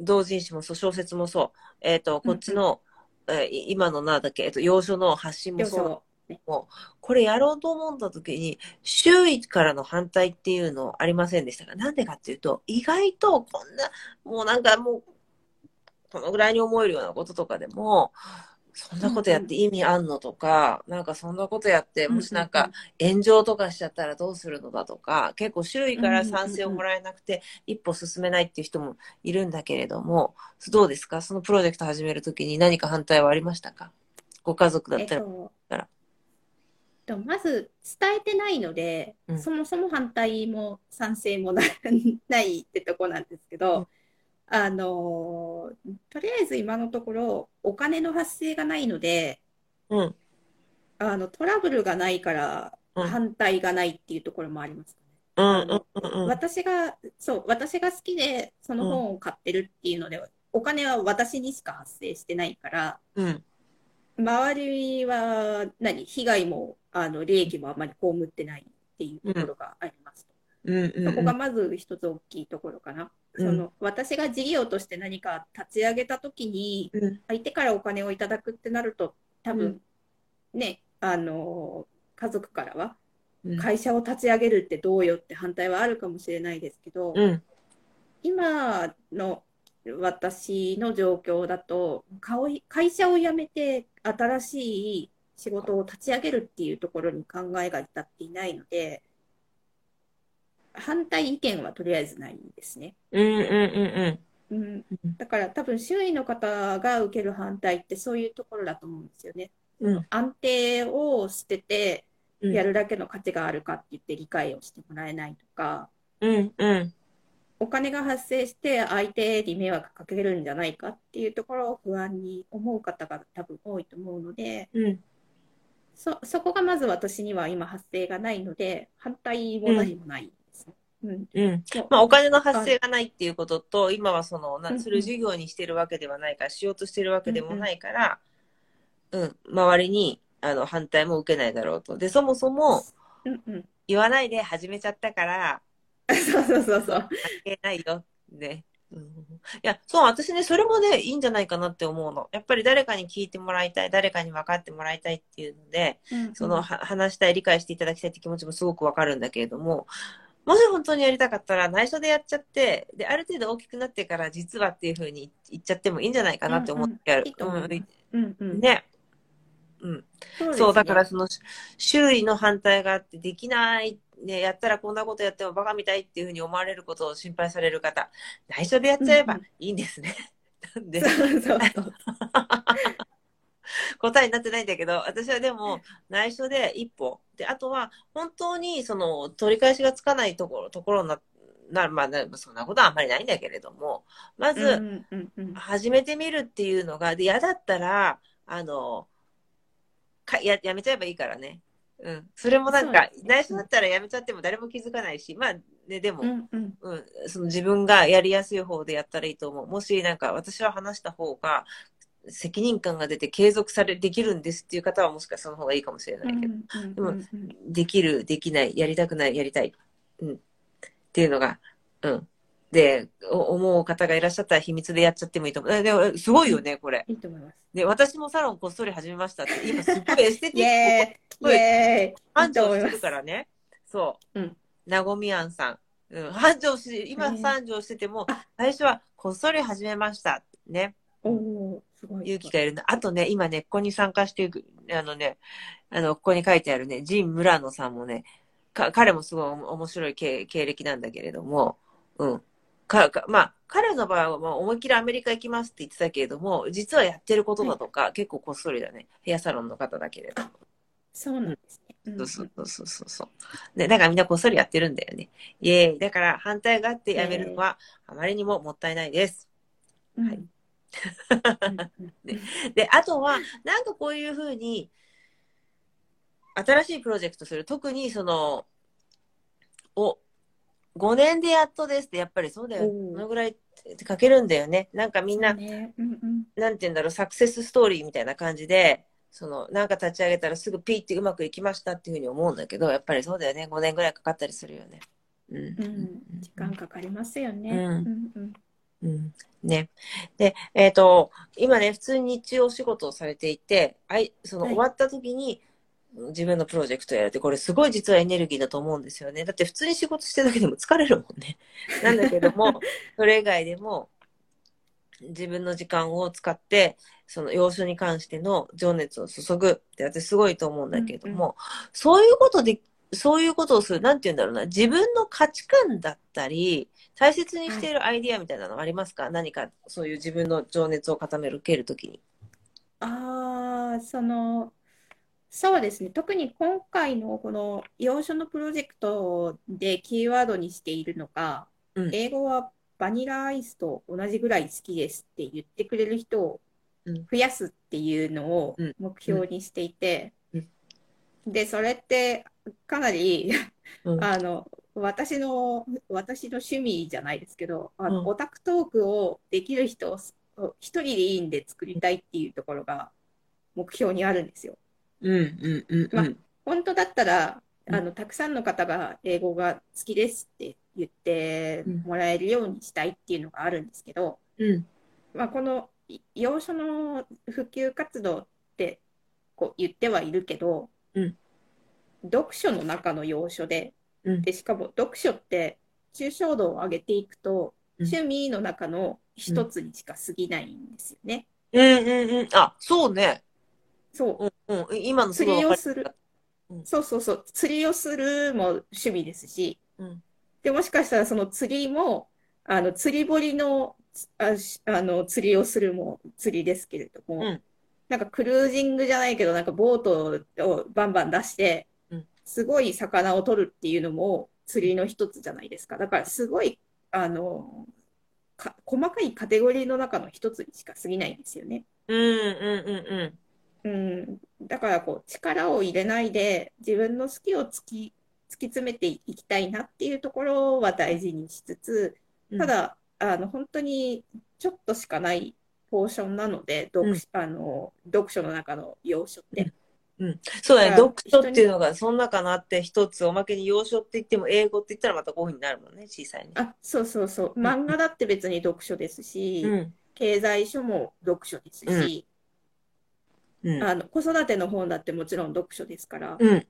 同人誌もそう、小説もそう、えっ、と、こっちの、えーい今のなんだっけ、えっ、と、要所の発信もそう、よそねこれやろうと思った時に、周囲からの反対っていうのありませんでしたが、なんでかっていうと、意外とこんな、もうなんかもう、このぐらいに思えるようなこととかでも、そんなことやって意味あんのとか、なんかそんなことやって、もしなんか炎上とかしちゃったらどうするのだとか、結構周囲から賛成をもらえなくて、一歩進めないっていう人もいるんだけれども、どうですか？そのプロジェクト始めるときに何か反対はありましたか？ご家族だったら。えっととまず伝えてないので、うんそもそも反対も賛成もなないってとこなんですけど、うんあのとりあえず今のところお金の発生がないのでうん。あのトラブルがないからうん反対がないっていうところもありますかね。うんあのうんうんうん。私がそう私が好きでその本を買ってるっていうので、お金は私にしか発生してないからうん。周りは何？被害もあの利益もあまり被ってないっていうところがありますと。うん。うんそこがまず一つ大きいところかな。うん。その私が事業として何か立ち上げたときにうん。相手からお金をいただくってなると多分ね、あの家族からはうん。会社を立ち上げるってどうよって反対はあるかもしれないですけど、うん。今の私の状況だと会会社を辞めて新しい仕事を立ち上げるっていうところに考えが至っていないので反対意見はとりあえずないですね。うんうんうんうん、だから多分周囲の方が受ける反対ってそういうところだと思うんですよね。うん。安定を捨ててうんやるだけの価値があるかって言って理解をしてもらえないとか、うん。うん。お金が発生して相手に迷惑かけるんじゃないかっていうところを不安に思う方が多分多いと思うので、うん。そ、そこがまず私には今発生がないので、反対も何もないですね。うん。うん。まあ、お金の発生がないっていうことと、今はその、なうんうんそれを授業にしてるわけではないから、しようとしてるわけでもないから、うん、周りに、あの、反対も受けないだろうと。で、そもそも、うんうん。言わないで始めちゃったから、そうそうそうそう。関係ないよ。ね。うん、いや、そう、私ね、それもね、いいんじゃないかなって思うの。やっぱり誰かに聞いてもらいたい、誰かに分かってもらいたいっていうので、その、は話したい、理解していただきたいって気持ちもすごくわかるんだけれども、もし本当にやりたかったら内緒でやっちゃって、で、ある程度大きくなってから実はっていうふうに言っちゃってもいいんじゃないかなって思ってやるうんうんうんうんうん。ね。うん。そうねそう、だからその、周囲の反対があって、できない、ね、やったらこんなことやってもバカみたいっていうふうに思われることを心配される方、内緒でやっちゃえばいいんですね。な *laughs* んで、そうそうそう。*laughs* 答えになってないんだけど、私はでも内緒で一歩。で、あとは本当にその取り返しがつかないところ、ところにな、なまあ、なそんなことはあんまりないんだけれども、まず、始めてみるっていうのが、で、嫌だったら、あの、かややめちゃえばいいからね。うん。それもなんか、内緒だったらやめちゃっても誰も気づかないし、まあ、ね、でも、うんうん。うん、その自分がやりやすい方でやったらいいと思う。もしなんか私は話した方が責任感が出て継続され、できるんですっていう方はもしかしたらその方がいいかもしれないけど、うん。でもできる、できない、やりたくない、やりたい、うん、っていうのが、うん。で、お思う方がいらっしゃったら秘密でやっちゃってもいいと思う。えでもすごいよね、これ。いいと思います。で、私もサロンこっそり始めましたって、今すっごい *laughs* エステテイィッエーイイエーイ繁盛してるからね。そう。うんなごみあんさん。うん。繁盛し、今繁盛しててもあ、最初はこっそり始めました。ね。おおーすごい。勇気がいるんだ。あとね、今ね、ここに参加していく、あのね、あの、ここに書いてあるね、ジン・ムラノさんもね、か、彼もすごいお面白い経経歴なんだけれども、うん。か、かまあ、彼の場合はまあ思いっきりアメリカ行きますって言ってたけれども、実はやってることだとか、結構こっそりだね。ヘアサロンの方だけれども。そうなんですね。うんそうそうそうそうそうそう。ね、だからみんなこっそりやってるんだよね。イエーイ。だから反対があってやめるのはあまりにももったいないです。うんはいうんうん *laughs* で、あとは、なんかこういうふうに、新しいプロジェクトする。特にその、お、5年でやっとですって、やっぱりそうだよ。このぐらいかけるんだよね。なんかみんなねうんうんなんて言うんだろう、サクセスストーリーみたいな感じで、その、なんか立ち上げたらすぐピーってうまくいきましたっていうふうに思うんだけど、やっぱりそうだよね。5年ぐらいかかったりするよね。うん。うん時間かかりますよね。うんうんうんうん。ね。で、えっ、と、今ね、普通に日中お仕事をされていて、あい、そのはい終わった時に、自分のプロジェクトをやるって、これすごい実はエネルギーだと思うんですよね。だって普通に仕事してるだけでも疲れるもんね。*laughs* なんだけども、それ以外でも、自分の時間を使って、その要所に関しての情熱を注ぐって私すごいと思うんだけれども、そういうことで、そういうことをする、なんて言うんだろうな、自分の価値観だったり、大切にしているアイディアみたいなのはありますか、何かそういう自分の情熱を固める、けるときに。ああ、その、そうですね。特に今回のこの要所のプロジェクトでキーワードにしているのが、うん。英語はバニラアイスと同じぐらい好きですって言ってくれる人をうん。増やすっていうのをうん。目標にしていてうん、で、それってかなり、うん。*laughs* あの、私の、私の趣味じゃないですけど、あの、うん。オタクトークをできる人を一人でいいんで作りたいっていうところが目標にあるんですよ。うん、うん、うん、うん。本当だったら、うんあの、たくさんの方が英語が好きですって言ってもらえるようにしたいっていうのがあるんですけど、うん、まあ、このい要所の普及活動ってこう言ってはいるけど、うん読書の中の要所で、うんで、しかも読書って抽象度を上げていくと、うん趣味の中の一つにしか過ぎないんですよね。うん、うん、うん。あ、そうね。そう。うん、うん。今のす釣りをする。うんそうそうそう。釣りをするも趣味ですし、うんで、もしかしたらその釣りも、あの、釣り堀の、あしあの、釣りをするも釣りですけれども、うんなんかクルージングじゃないけど、なんかボートをバンバン出してうん、すごい魚を取るっていうのも釣りの一つじゃないですか。だからすごい、あの、か細かいカテゴリーの中の一つにしか過ぎないんですよね。うんうんうんうん、だからこう力を入れないで自分の好きを突き、突き詰めていきたいなっていうところは大事にしつつ、うん。ただ、あの本当にちょっとしかないポーションなので、読うんあの読書の中の要所って。そうだね、だから読書っていうのがそんなかなって一つおまけに洋書って言っても英語って言ったらまたこういうふうになるもんね、小さいね。あ、そうそうそう。漫画だって別に読書ですし、うん。経済書も読書ですし、うん。あの子育ての本だってもちろん読書ですから、うん。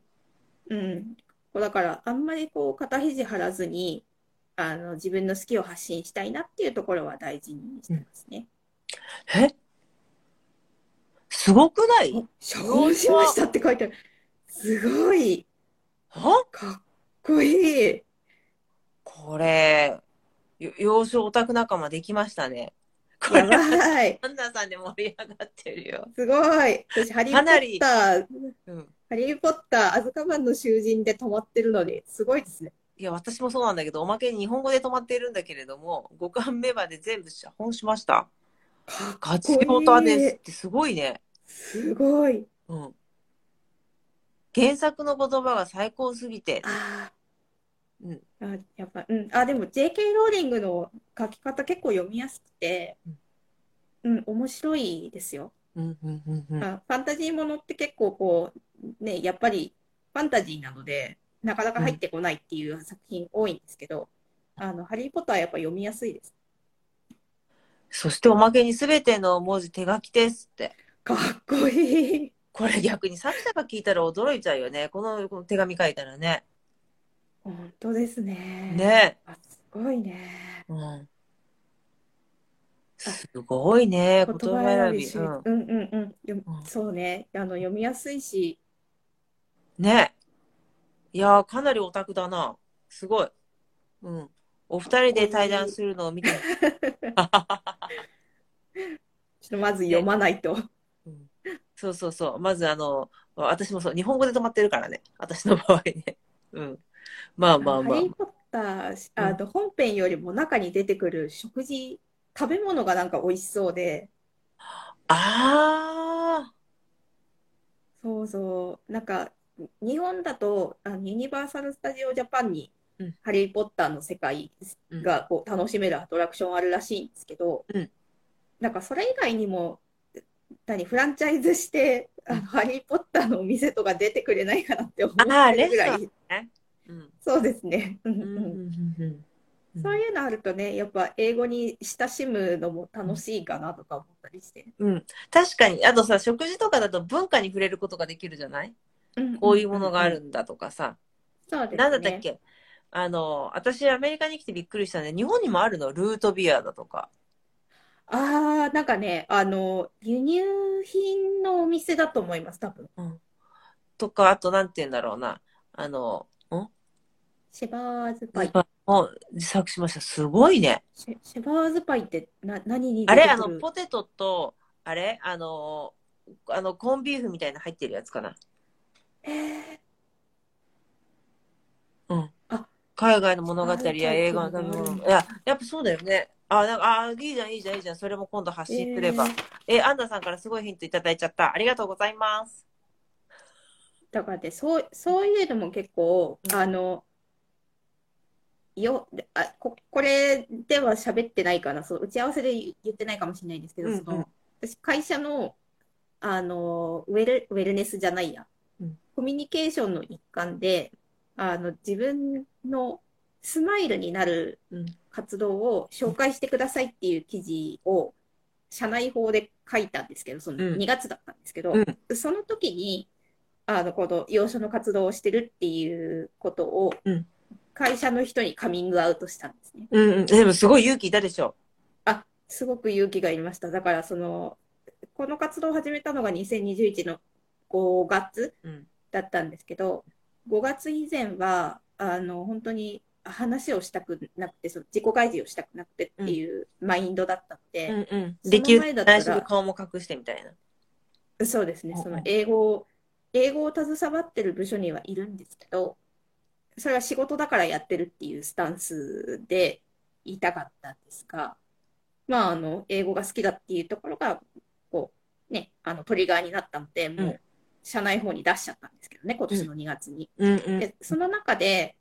うん。だから、あんまりこう、肩肘張らずに、あの、自分の好きを発信したいなっていうところは大事にしてますね。え？すごくない？お処方しましたって書いてある。すごい。は？かっこいい。これ、よ洋書オタク仲間できましたね。こやれ、ばい。アンナさんで盛り上がってるよ。すごい。私、ハリー・ポッター、うん。ハリー・ポッター、アズカバンの囚人で止まってるので、すごいですね。いや、私もそうなんだけど、おまけに日本語で止まっているんだけれども、5巻目まで全部写本しました。活こ用タいい。ですってすごいね。すごい。うん。原作の言葉が最高すぎて。あうん。ーあ、やっぱ、うん。あ、でも JK ローリングの書き方結構読みやすくて、うん、面白いですよ。うんうんうんうん。あ、ファンタジーものって結構こう、ね、やっぱりファンタジーなので、なかなか入ってこないっていう作品多いんですけど、あの、ハリー・ポッターはやっぱ読みやすいです。そしておまけにすべての文字手書きですって。かっこいい。これ逆に作者が聞いたら驚いちゃうよね。このこの手紙書いたらね。本当ですね。ね。あ、すごいね。うん。すごいね。言言葉葉選び。選びし、う。うんんうんうん。ようんそうね。あの、読みやすいし、ね。いやー、かなりオタクだな。すごい。うん。お二人で対談するのを見て。ちょっとまず読まないと。うんそうそうそう。まずあの、私もそう、日本語で止まってるからね。私の場合ね。うん。まあまあまあ。ハリ。ー・ポッター、あの、本編よりも中に出てくる食事、食べ物がなんか美味しそうで、あそうそう、なんか、日本だと、あのユニバーサル・スタジオ・ジャパンにうん、ハリー・ポッターの世界がこう楽しめるアトラクションあるらしいんですけどうん、なんかそれ以外にも、何、フランチャイズして、あのハリー・ポッターのお店とか出てくれないかなって思ってるぐらい。そうですね。うんうんうんうんうんうんそういうのあるとね、やっぱ英語に親しむのも楽しいかなとか思ったりして。うん。確かに、あとさ、食事とかだと文化に触れることができるじゃない？こういうものがあるんだとかさ。そうですなんだったっね。け？あの、私アメリカに来てびっくりしたね。日本にもあるの？ルートビアだとか。ああ、なんかね、あの、輸入品のお店だと思います、多分。とか、あとなんて言うんだろうな。あの、んシェバーズパイ。もう自作しました。すごいね。シェ、シェバーズパイってな、何にあれあの、ポテトと、あれ？あの、あの、コンビーフみたいな入ってるやつかな。えー、うん。あ海外の物語や映画の食べ物。いや、やっぱそうだよね。あ、なんか、あ、いいじゃん、いいじゃん、いいじゃん。それも今度発信すれば。えーえアンナさんからすごいヒントいただいちゃった。ありがとうございます。だからね、そう、そういうのも結構、うんあの、よ、あ、こ、これでは喋ってないかな、そう、打ち合わせで言ってないかもしれないんですけど、うんうん。その、私、会社の、あの、ウェル、ウェルネスじゃないや、うん。コミュニケーションの一環で、あの、自分のスマイルになるうん。活動を紹介してくださいっていう記事を、社内法で書いたんですけど、そのうん。2月だったんですけど、うん。その時に、あの、この、養書の活動をしてるっていうことをうん、会社の人にカミングアウトしたんですね。うん、うん。でもすごい勇気いたでしょ。あ、すごく勇気がいりました。だから、その、この活動を始めたのが2021の5月うん。だったんですけど、5月以前は、あの、本当に話をしたくなくて、その自己開示をしたくなくてっていうマインドだったので、うんうん。そのできる前だったら顔も隠してみたいな。そうですね。うんうんその英語、英語を携わってる部署にはいるんですけど、それは仕事だからやってるっていうスタンスで言いたかったんですが、まあ、あの、英語が好きだっていうところが、こう、ね、あの、トリガーになったので、もう社内法に出しちゃったんですけどね、今年の2月に。うんうん。で、その中で、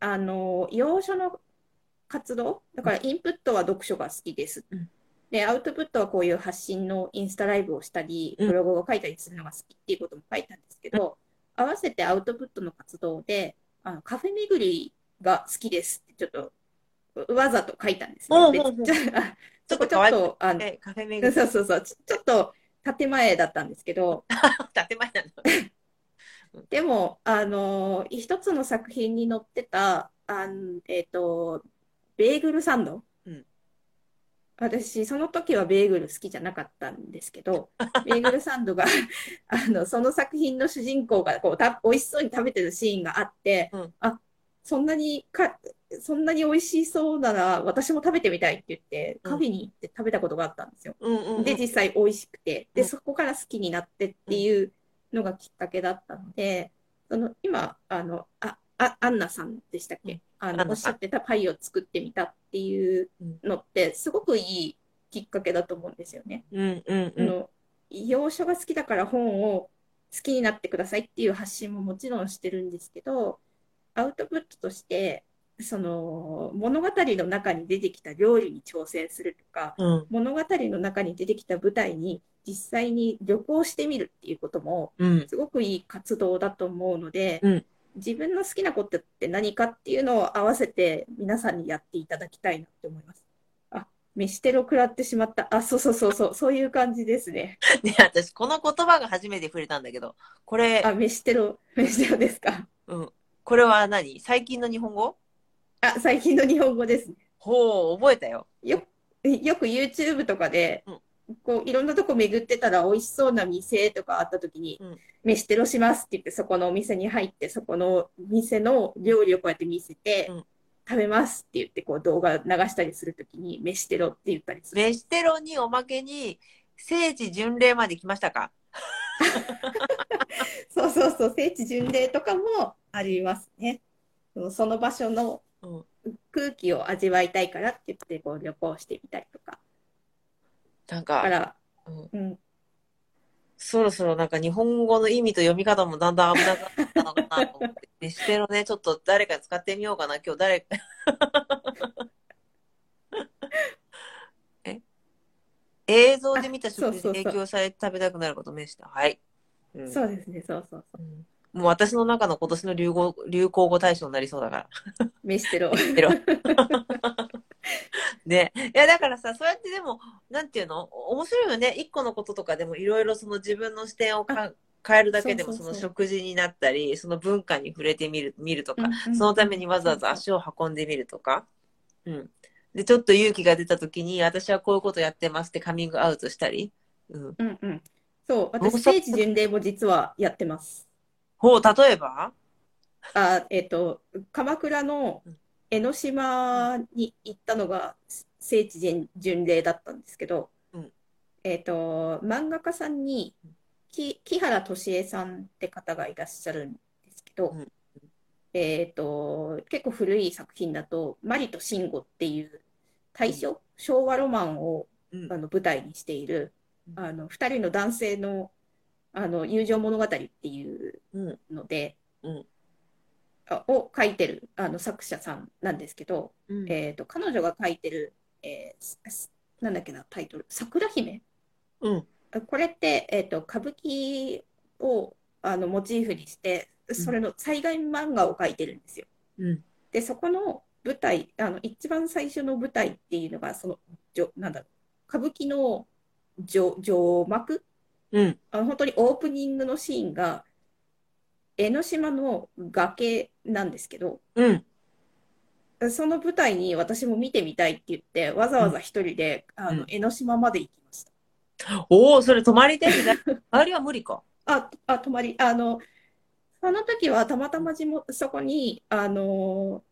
あの、要所の活動、だからインプットは読書が好きです。うんで、アウトプットはこういう発信のインスタライブをしたり、うんブログを書いたりするのが好きっていうことも書いたんですけど、合わせてアウトプットの活動で、あのカフェ巡りが好きですってちょっとわざと書いたんですね。で *laughs* ちょっと、ちょっと、あの、えカフェ巡り。そうそうそう、ちょっと建前だったんですけど、*laughs* 建前なの。*laughs* でも、あのー一つの作品に載ってた、あんえっと、ベーグルサンド。うん私、その時はベーグル好きじゃなかったんですけど、*laughs* ベーグルサンドが *laughs* あの、その作品の主人公がこうた美味しそうに食べてるシーンがあって、うんあ、そんなにか、そんなに美味しそうなら私も食べてみたいって言って、うんカフェに行って食べたことがあったんですよ。うんうんうん。で、実際美味しくて、で、うんそこから好きになってっていうのがきっかけだったので、その今、あの、あ、あ、アンナさんでしたっけ、あの、アンナさんおっしゃってたパイを作ってみたっていうのって、すごくいいきっかけだと思うんですよね。うんうんうん。あの、洋書が好きだから本を好きになってくださいっていう発信ももちろんしてるんですけど、アウトプットとして、その物語の中に出てきた料理に挑戦するとか、うん物語の中に出てきた舞台に実際に旅行してみるっていうこともうん。すごくいい活動だと思うので、うん自分の好きなことって何かっていうのを合わせて皆さんにやっていただきたいなって思います。あ、飯テロ食らってしまった。あ、そうそうそうそう、そういう感じですね。ね、私、この言葉が初めて触れたんだけど、これ、あ、飯テロ、飯テロですか？うん。これは何？最近の日本語？あ、最近の日本語ですね。ほう、覚えたよ。よ、よく YouTube とかでうん、こういろんなとこ巡ってたら美味しそうな店とかあった時にうん、飯テロしますって言ってそこのお店に入ってそこの店の料理をこうやって見せてうん食べますって言ってこう動画流したりする時に飯テロって言ったりする。飯テロにおまけに、聖地巡礼まで来ましたか？そうそうそう、聖地巡礼とかもありますね。その場所のうん。空気を味わいたいからって言ってこう旅行してみたりとか。なんか、だから、うんうん、そろそろなんか日本語の意味と読み方もだんだん危なくなったのかなと思って。飯テロね、ちょっと誰か使ってみようかな。今日誰か。*laughs* え？映像で見た食事あそうそうそう提供されて食べたくなること飯した。はい。うんそうですね、そうそうそう。うんもう私の中の今年の流行流行語大賞になりそうだから。飯テロ。テロ *laughs* *laughs* ね。いや、だからさ、そうやってでも、なんていうの？面白いよね。一個のこととかでもいろいろその自分の視点をか変えるだけでもその食事になったり、その文化に触れてみる、見るとか、うんうんそのためにわざわざ足を運んでみるとか。うん。で、ちょっと勇気が出た時に、私はこういうことやってますってカミングアウトしたり。うん。うんうん。そう、私、聖地巡礼も実はやってます。ほう、例えば？あ、えっと、鎌倉のうん江ノ島に行ったのが聖地巡巡礼だったんですけどうん、えっと、漫画家さんにき木原敏恵さんって方がいらっしゃるんですけどうん、えっと、結構古い作品だと、マリとシンゴっていう大正、昭和ロマンをうん。あの舞台にしているうん。あの2人の男性のあの友情物語っていううん。ので、を書いてるあの作者さんなんですけど、うん。えー、と彼女が書いてる、えーなんだっけなタイトル「桜姫？うん。」これって、えー、と歌舞伎をあのモチーフにしてそれの災害漫画を書いてるんですよ。うん。でそこの舞台あの一番最初の舞台っていうのがそのじょなんだろう歌舞伎の序序幕？うん。あの本当にオープニングのシーンが江ノ島の崖なんですけどうん。その舞台に私も見てみたいって言ってわざわざ一人で、あうん。の江ノ島まで行きました。おお、それ泊まりで？*laughs* あれは無理か。あ、あ、泊まり、あの、その時はたまたま地元、そこに、あの、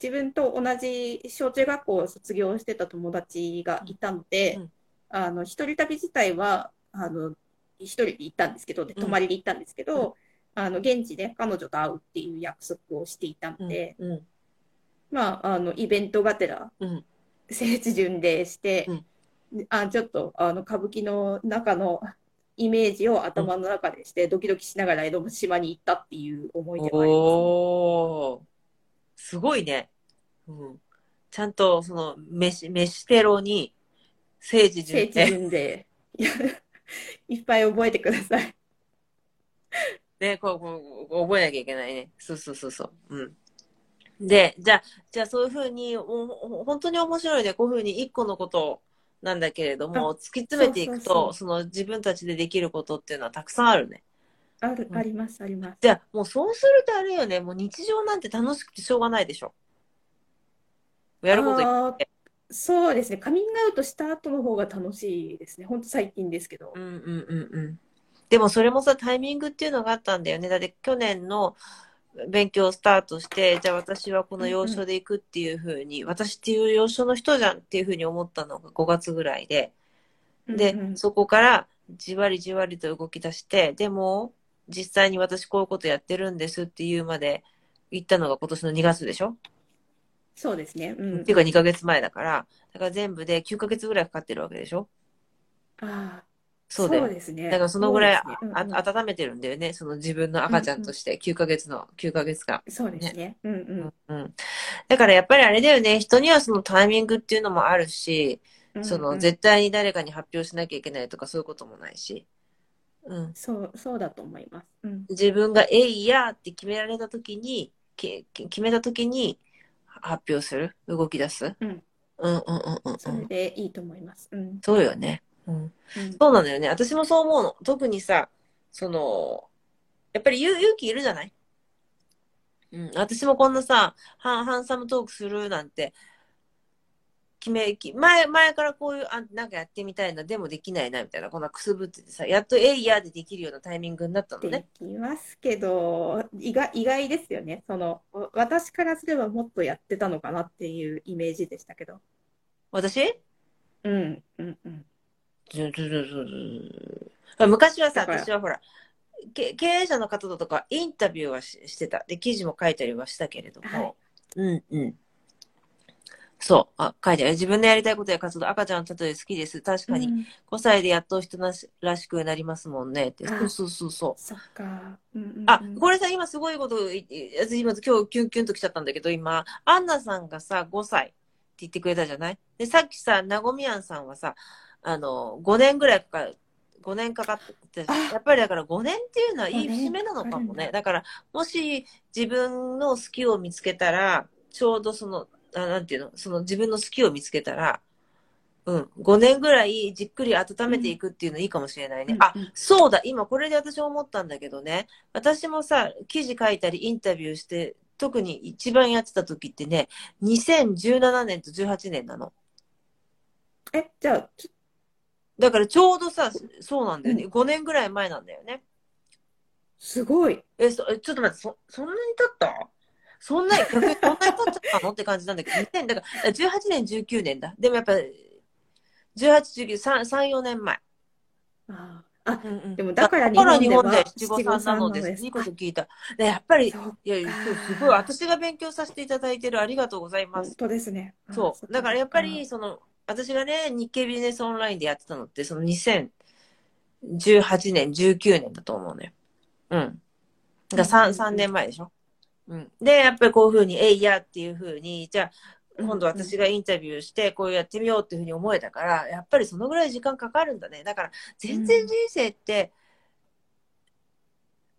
自分と同じ小中学校を卒業してた友達がいたので、うん。あの、一人旅自体は、あの、一人で行ったんですけど、で、泊まりで行ったんですけど、あの、現地で彼女と会うっていう約束をしていたので、うん。まあ、あの、イベントがてら、うん。聖地巡礼して、あ、ちょっと、あの、歌舞伎の中のイメージを頭の中でして、ドキドキしながら江戸島に行ったっていう思い出があります。すごいね。うん。ちゃんと、その、飯、飯テロに、聖地聖地巡礼。巡礼。いやいっぱい覚えてください。ね、こう、こう覚えなきゃいけないね。そうそうそうそう。うん。で、じゃあ、じゃあそういうふうに、おお本当に面白いね。こういうふうに一個のことなんだけれども、突き詰めていくと、その自分たちでできることっていうのはたくさんあるね。ある、うんあります、あります。じゃあ、もうそうするとあれよね。もう日常なんて楽しくてしょうがないでしょ。やることいっぱいそうですね。カミングアウトした後の方が楽しいですね。ほんと最近ですけどう。んうんうんうん。でもそれもさ、タイミングっていうのがあったんだよね。だって去年の勉強をスタートして、じゃあ私はこの要所で行くっていうふうに、私っていう要所の人じゃんっていうふうに思ったのが5月ぐらいで、で、うんうん。そこからじわりじわりと動き出して、でも実際に私こういうことやってるんですっていうまで行ったのが今年の2月でしょ、そうですね。うんっていうか2ヶ月前だから、だから全部で9ヶ月ぐらいかかってるわけでしょ？ああ、そうだよ。ですね。だからそのぐらいねうんうんあ温めてるんだよね。その自分の赤ちゃんとして9ヶ月の、9ヶ月間。そうですね。うんうんうん。だからやっぱりあれだよね。人にはそのタイミングっていうのもあるし、うんそのうん絶対に誰かに発表しなきゃいけないとかそういうこともないし。うん。そう、そうだと思います。うん。自分がえいやって決められた時に、け決めた時に発表する？動き出す？うん。うんうんうんうんそれでいいと思います。うん。そうよね。うん。うんそうなんだよね。私もそう思うの。特にさ、その、やっぱり勇勇気いるじゃない？うん。私もこんなさ、ハンハンサムトークするなんて、決め、き前、前からこういう、あ、なんかやってみたいな、でもできないな、みたいな、こんなくすぶっててさ、やっとえいやでできるようなタイミングになったのでね。きますけど、意外、意外ですよね。その、わ私からすればもっとやってたのかなっていうイメージでしたけど。私？うん、うん、うん。ずずずずず昔はさ、だから私はほら、け経営者の方とかインタビューはししてた。で、記事も書いたりはしたけれども。はいうんうん。そう。あ、書いてある。自分のやりたいことや活動、赤ちゃんの例え好きです。確かに、うん5歳でやっと人なしらしくなりますもんね。って。あそうそうそうそう。そっか。うん、うん、うん。あ、これさ、今すごいこと今今日キュンキュンときちゃったんだけど、今、アンナさんがさ、5歳って言ってくれたじゃない？で、さっきさ、なごみやんさんはさ、あの、5年ぐらいかかる、5年かかって、あ。やっぱりだから5年っていうのはいい5年。節目なのかもね。だだから、もし自分の好きを見つけたら、ちょうどその、あなんていうの、その自分の好きを見つけたら、うん、5年ぐらいじっくり温めていくっていうのいいかもしれないね。あうん。うん、そうだ、今これで私思ったんだけどね、私もさ、記事書いたりインタビューして、特に一番やってた時ってね、2017年と18年なの。え、じゃあ、ちょだからちょうどさ、そうなんだよね。5年ぐらい前なんだよね。すごい。え、そえちょっと待って、そ、そんなに経った？そんなに、そんなに経っちゃったの？って感じなんだけど、2000だから、18年、19年だ。でもやっぱ、18、19、3、3、4年前。あーあ、うんうんでもだから日日本では七五三なので、すいいこと聞いた。でやっぱり、いやすごい、私が勉強させていただいてる、ありがとうございます。本当ですね。あそう。っだからやっぱそり、その、私がね、日経ビジネスオンラインでやってたのって、その2018年、19年だと思うね。うん。だからうん 3, 3年前でしょ。うん。で、やっぱりこういうふうに、えいやっていうふうに、じゃあ、今度私がインタビューして、こうやってみようっていうふうに思えたから、やっぱりそのぐらい時間かかるんだね。だから、全然人生って、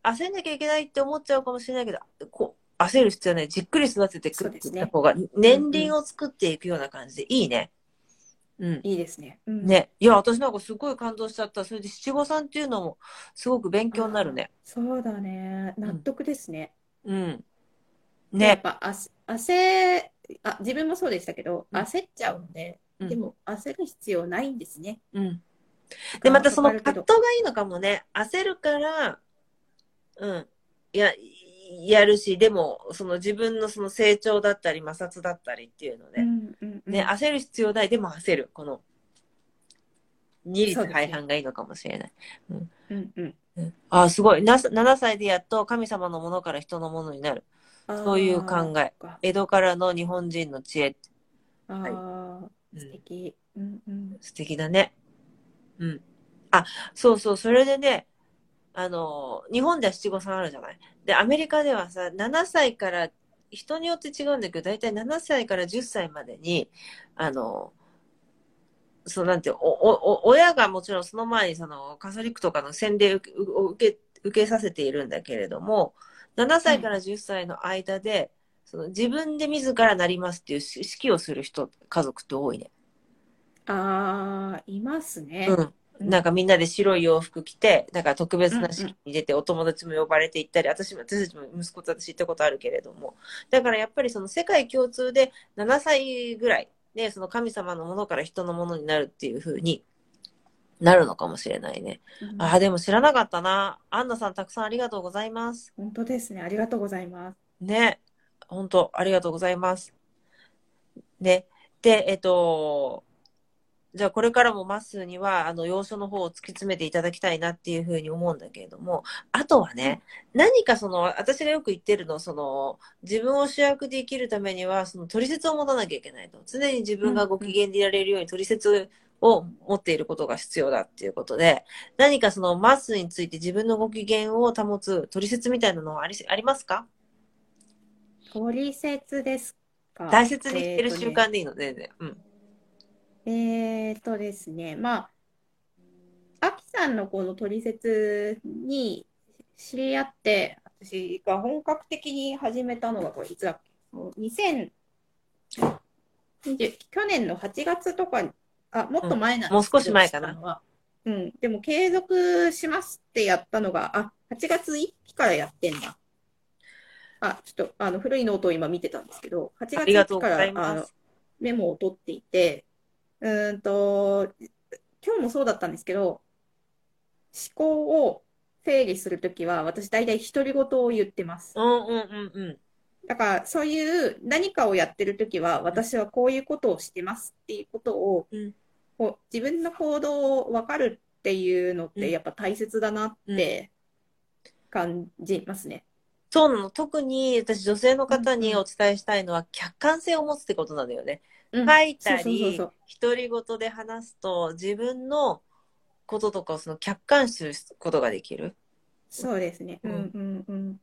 焦んなきゃいけないって思っちゃうかもしれないけど、こう、焦る必要はない。じっくり育てていくっていった方が、年輪を作っていくような感じでいいね。うん。いいですね。うんね。いや、私なんかすごい感動しちゃった。それで七五三っていうのも、すごく勉強になるね。そうだね。納得ですね。うん。やっね。ぱあす焦あ、自分もそうでしたけど、うん焦っちゃうので、うんでも焦る必要ないんですね。うん。で、またその葛藤がいいのかもね。焦るから、うん。や、やるし、でも、その自分のその成長だったり、摩擦だったりっていうので、うんうんうんね、焦る必要ない。でも焦る。この、二律背反がいいのかもしれない。うんうん。うんああ、すごい。な7歳でやっと神様のものから人のものになる。そういう考え。江戸からの日本人の知恵。あー、うん素敵。うんうん。素敵だね。うん。あ、そうそう、それでね、あの、日本では七五三あるじゃない？で、アメリカではさ、7歳から、人によって違うんだけど、大体7歳から10歳までに、あの、そうなんておおお親がもちろんその前にそのカソリックとかの洗礼を受け受け受けさせているんだけれども7歳から10歳の間で、その自分で自らなりますっていう式をする人家族って多いね。ああ、いますね。うんなんかみんなで白い洋服着て、なんか特別な式に出てお友達も呼ばれて行ったり、私も、私たちも息子と私行ったことあるけれども。だからやっぱりその世界共通で7歳ぐらいで、その神様のものから人のものになるっていう風になるのかもしれないね。うんああ、でも知らなかったな。アンナさんたくさんありがとうございます。本当ですね。ありがとうございます。ね。本当ありがとうございます。ね。で、えっと、じゃあこれからもマッスーには、あの、要所の方を突き詰めていただきたいなっていうふうに思うんだけれども、あとはね、何かその、私がよく言ってるの、その、自分を主役で生きるためには、その、取説を持たなきゃいけないと。常に自分がご機嫌でいられるように取説を持っていることが必要だっていうことで、何かその、マッスーについて自分のご機嫌を保つ取説みたいなのはありありますか？取説ですか？大切にしてる習慣でいいの、全然。うん。えーとですね、まあ、アキさんのこの取説に知り合って、私が本格的に始めたのが、これ、いつだっけ、もう2020去年の8月とかに、あ、もっと前なんですけど、うんもう少し前かな。うん、でも継続しますってやったのが、あ、8月1日からやってんだ。あ、ちょっと、あの、古いノートを今見てたんですけど、8月1ありがとうご日から、あの。メモを取っていて、うーんと、今日もそうだったんですけど、思考を整理するときは、私大体独り言を言ってます。うんうんうんうん。だから、そういう何かをやってるときは、私はこういうことをしてますっていうことを、うんこう自分の行動を分かるっていうのっうんてやっぱ大切だなって感じますね。そうなの。特に私女性の方にお伝えしたいのは、客観性を持つってことなんだよね。うん書いたり独り言で話すと、自分のこととかをその客観視することができる。そうですね。ううんんうんうん。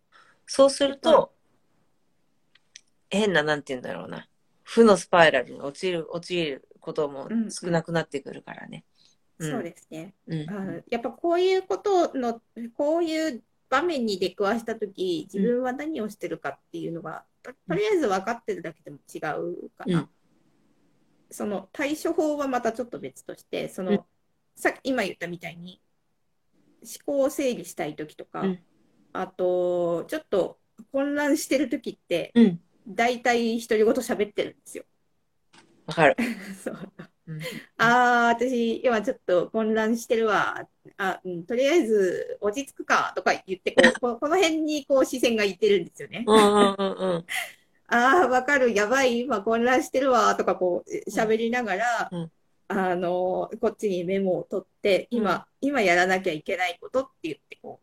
そうすると、変な、なんて言うんだろうな。負のスパイラルに陥る、陥ることも少なくなってくるからね。んそうですね。うん。やっぱこういうことの、こういう場面に出くわしたとき、自分は何をしてるかっていうのが、ととりあえず分かってるだけでも違うかな。うんその対処法はまたちょっと別として、その、うんさっき今言ったみたいに、思考を整理したいときとか、うんあと、ちょっと混乱してるときって、うん。大体独り言喋ってるんですよ。わかる。*laughs* そううん。ああ、私、今ちょっと混乱してるわ。あ、うん、とりあえず落ち着くかとか言ってこう、*laughs* ここの辺にこう視線がいってるんですよね。*laughs* ああ、わかる、やばい、今混乱してるわとかこう喋りながら、うん。あの、こっちにメモを取って、今、今やらなきゃいけないことって言って、こ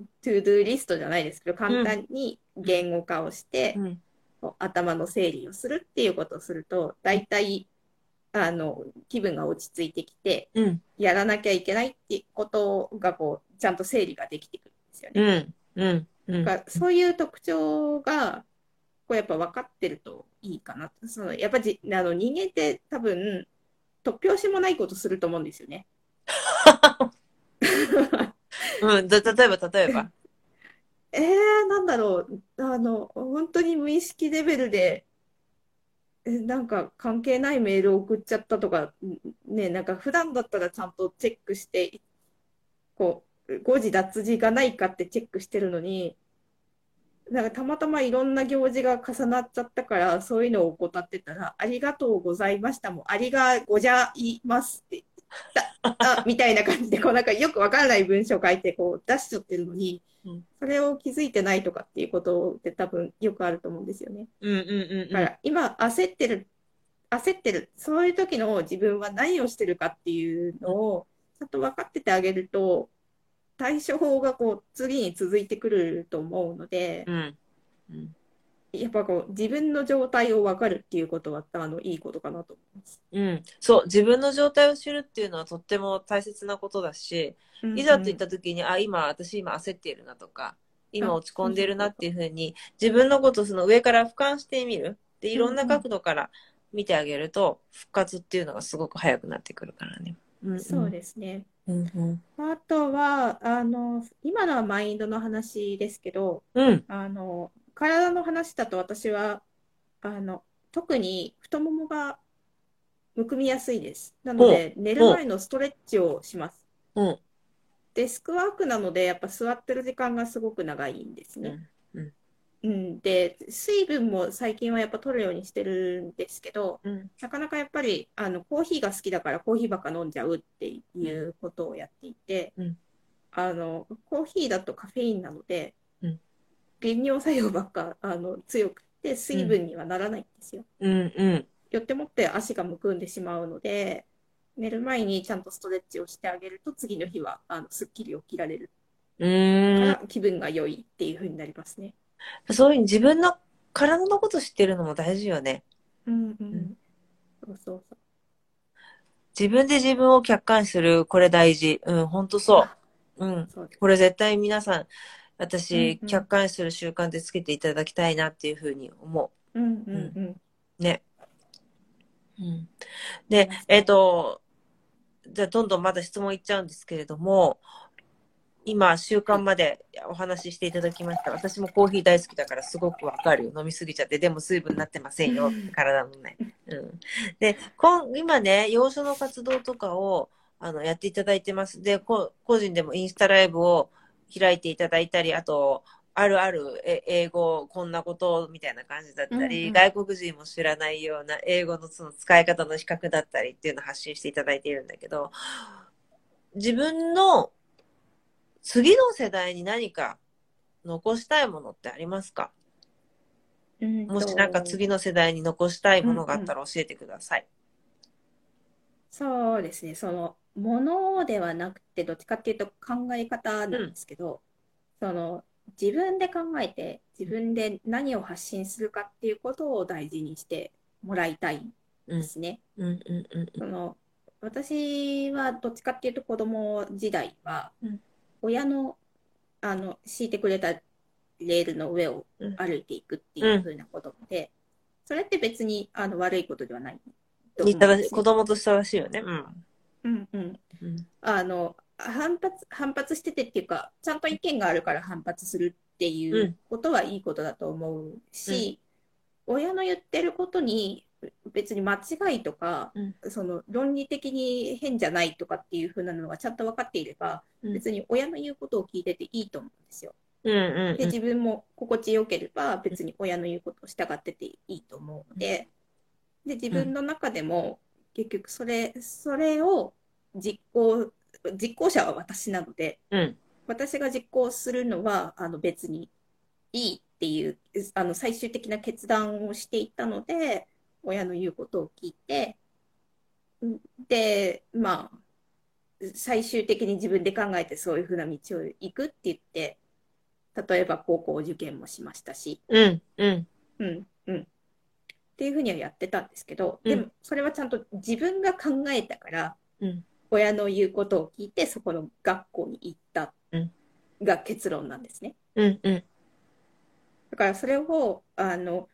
う、 to do リストじゃないですけど、簡単に言語化をして、頭の整理をするっていうことをすると、大体、あの、気分が落ち着いてきて、うん。やらなきゃいけないっていうことが、こう、ちゃんと整理ができてくるんですよね。うん。うん。うん。だからそういう特徴が、こうやっぱ分かってるといいかな。そのやっぱじあの人間って多分、突拍子もないことすると思うんですよね。*laughs* うん。だ例えば、例えば。*laughs* えー、なんだろう。あの、本当に無意識レベルで、えなんか関係ないメールを送っちゃったとか、ね、なんか普段だったらちゃんとチェックして、こう、誤字脱字がないかってチェックしてるのに、なんかたまたまいろんな行事が重なっちゃったから、そういうのを怠ってたら、ありがとうございましたも、ありがございますって、*laughs* あみたいな感じで、こうなんかよくわからない文章を書いて、こう出しちゃってるのにうん、それを気づいてないとかっていうことって多分よくあると思うんですよね。うんうんうんだから今焦ってる、焦ってる、そういう時の自分は何をしてるかっていうのをちゃんと分かっててあげると、対処法がこう次に続いてくると思うので、うん。うん。やっぱこう自分の状態を分かるっていうことはあのいいことかなと思います。うん。そう。自分の状態を知るっていうのはとっても大切なことだし、いざといった時に、あ、今、私今焦っているなとか、今あ落ち込んでるなっていうふうに、自分のことをその上から俯瞰してみる。で、いろんな角度から見てあげると、復活っていうのがすごく早くなってくるからね。うん、そうですね。うんうん。あとは、あの、今のはマインドの話ですけど、うん。あの、体の話だと私は、あの、特に太ももがむくみやすいです。なので、寝る前のストレッチをします。うん。デスクワークなので、やっぱ座ってる時間がすごく長いんですね。うん。うん、で、水分も最近はやっぱ取るようにしてるんですけど、うん。なかなかやっぱりあのコーヒーが好きだからコーヒーばっか飲んじゃうっていうことをやっていて、うんあのコーヒーだとカフェインなので、うん利尿作用ばっかあの強くて水分にはならないんですよ。うん。うん。よってもって足がむくんでしまうので、寝る前にちゃんとストレッチをしてあげると次の日はあのすっきり起きられるうんら気分が良いっていう風になりますね。そういう自分の体のこと知ってるのも大事よね。うんうんんそうそうそう。自分で自分を客観視する、これ大事。うん、ほんとそう。うん。そうこれ絶対皆さん、私、客観視する習慣でつけていただきたいなっていうふうに思うんうんうん。う。ね。うん。で、えっ、と、じゃあどんどんまだ質問いっちゃうんですけれども、今、習慣までお話ししていただきました。私もコーヒー大好きだからすごくわかるよ。飲みすぎちゃって。でも水分になってませんようん。体のね。うん。で、今ね、養書の活動とかをあのやっていただいてます。で、こ個人でもインスタライブを開いていただいたり、あと、あるあるえ英語、こんなことみたいな感じだったり、うんうん。外国人も知らないような英語のその使い方の比較だったりっていうのを発信していただいているんだけど、自分の次の世代に何か残したいものってありますか？うんもしなんか次の世代に残したいものがあったら教えてください。そうですね、その、ものではなくて、どっちかっていうと考え方なんですけど、その、自分で考えて、自分で何を発信するかっていうことを大事にしてもらいたいですね。うん。うん。うん。その、私はどっちかっていうと子供時代はうん、親の、あの、敷いてくれたレールの上をうん。歩いていくっていう風な子供で、それって別にあの悪いことではないと思うんですね子供とししいよね。うん。うん。うん。うん。あの、反発、反発しててっていうか、ちゃんと意見があるから反発するっていううん。ことはいいことだと思うし、親の言ってることに別に間違いとか、うん。その論理的に変じゃないとかっていう風なのがちゃんと分かっていれば、うん。別に親の言うことを聞いてていいと思うんですよ。うんうんで、自分も心地よければ別に親の言うことを従ってていいと思うので、で、自分の中でも結局それ、それを実行、実行者は私なので、うん。私が実行するのはあの別にいいっていうあの最終的な決断をしていったので親の言うことを聞いてんでまあ最終的に自分で考えてそういうふうな道を行くって言って例えば高校受験もしましたし、うんうん。うんうん、っていうふうにはやってたんですけどうん。でもそれはちゃんと自分が考えたからうん。親の言うことを聞いてそこの学校に行ったうん。が結論なんですね。うんうん。だからそれをあの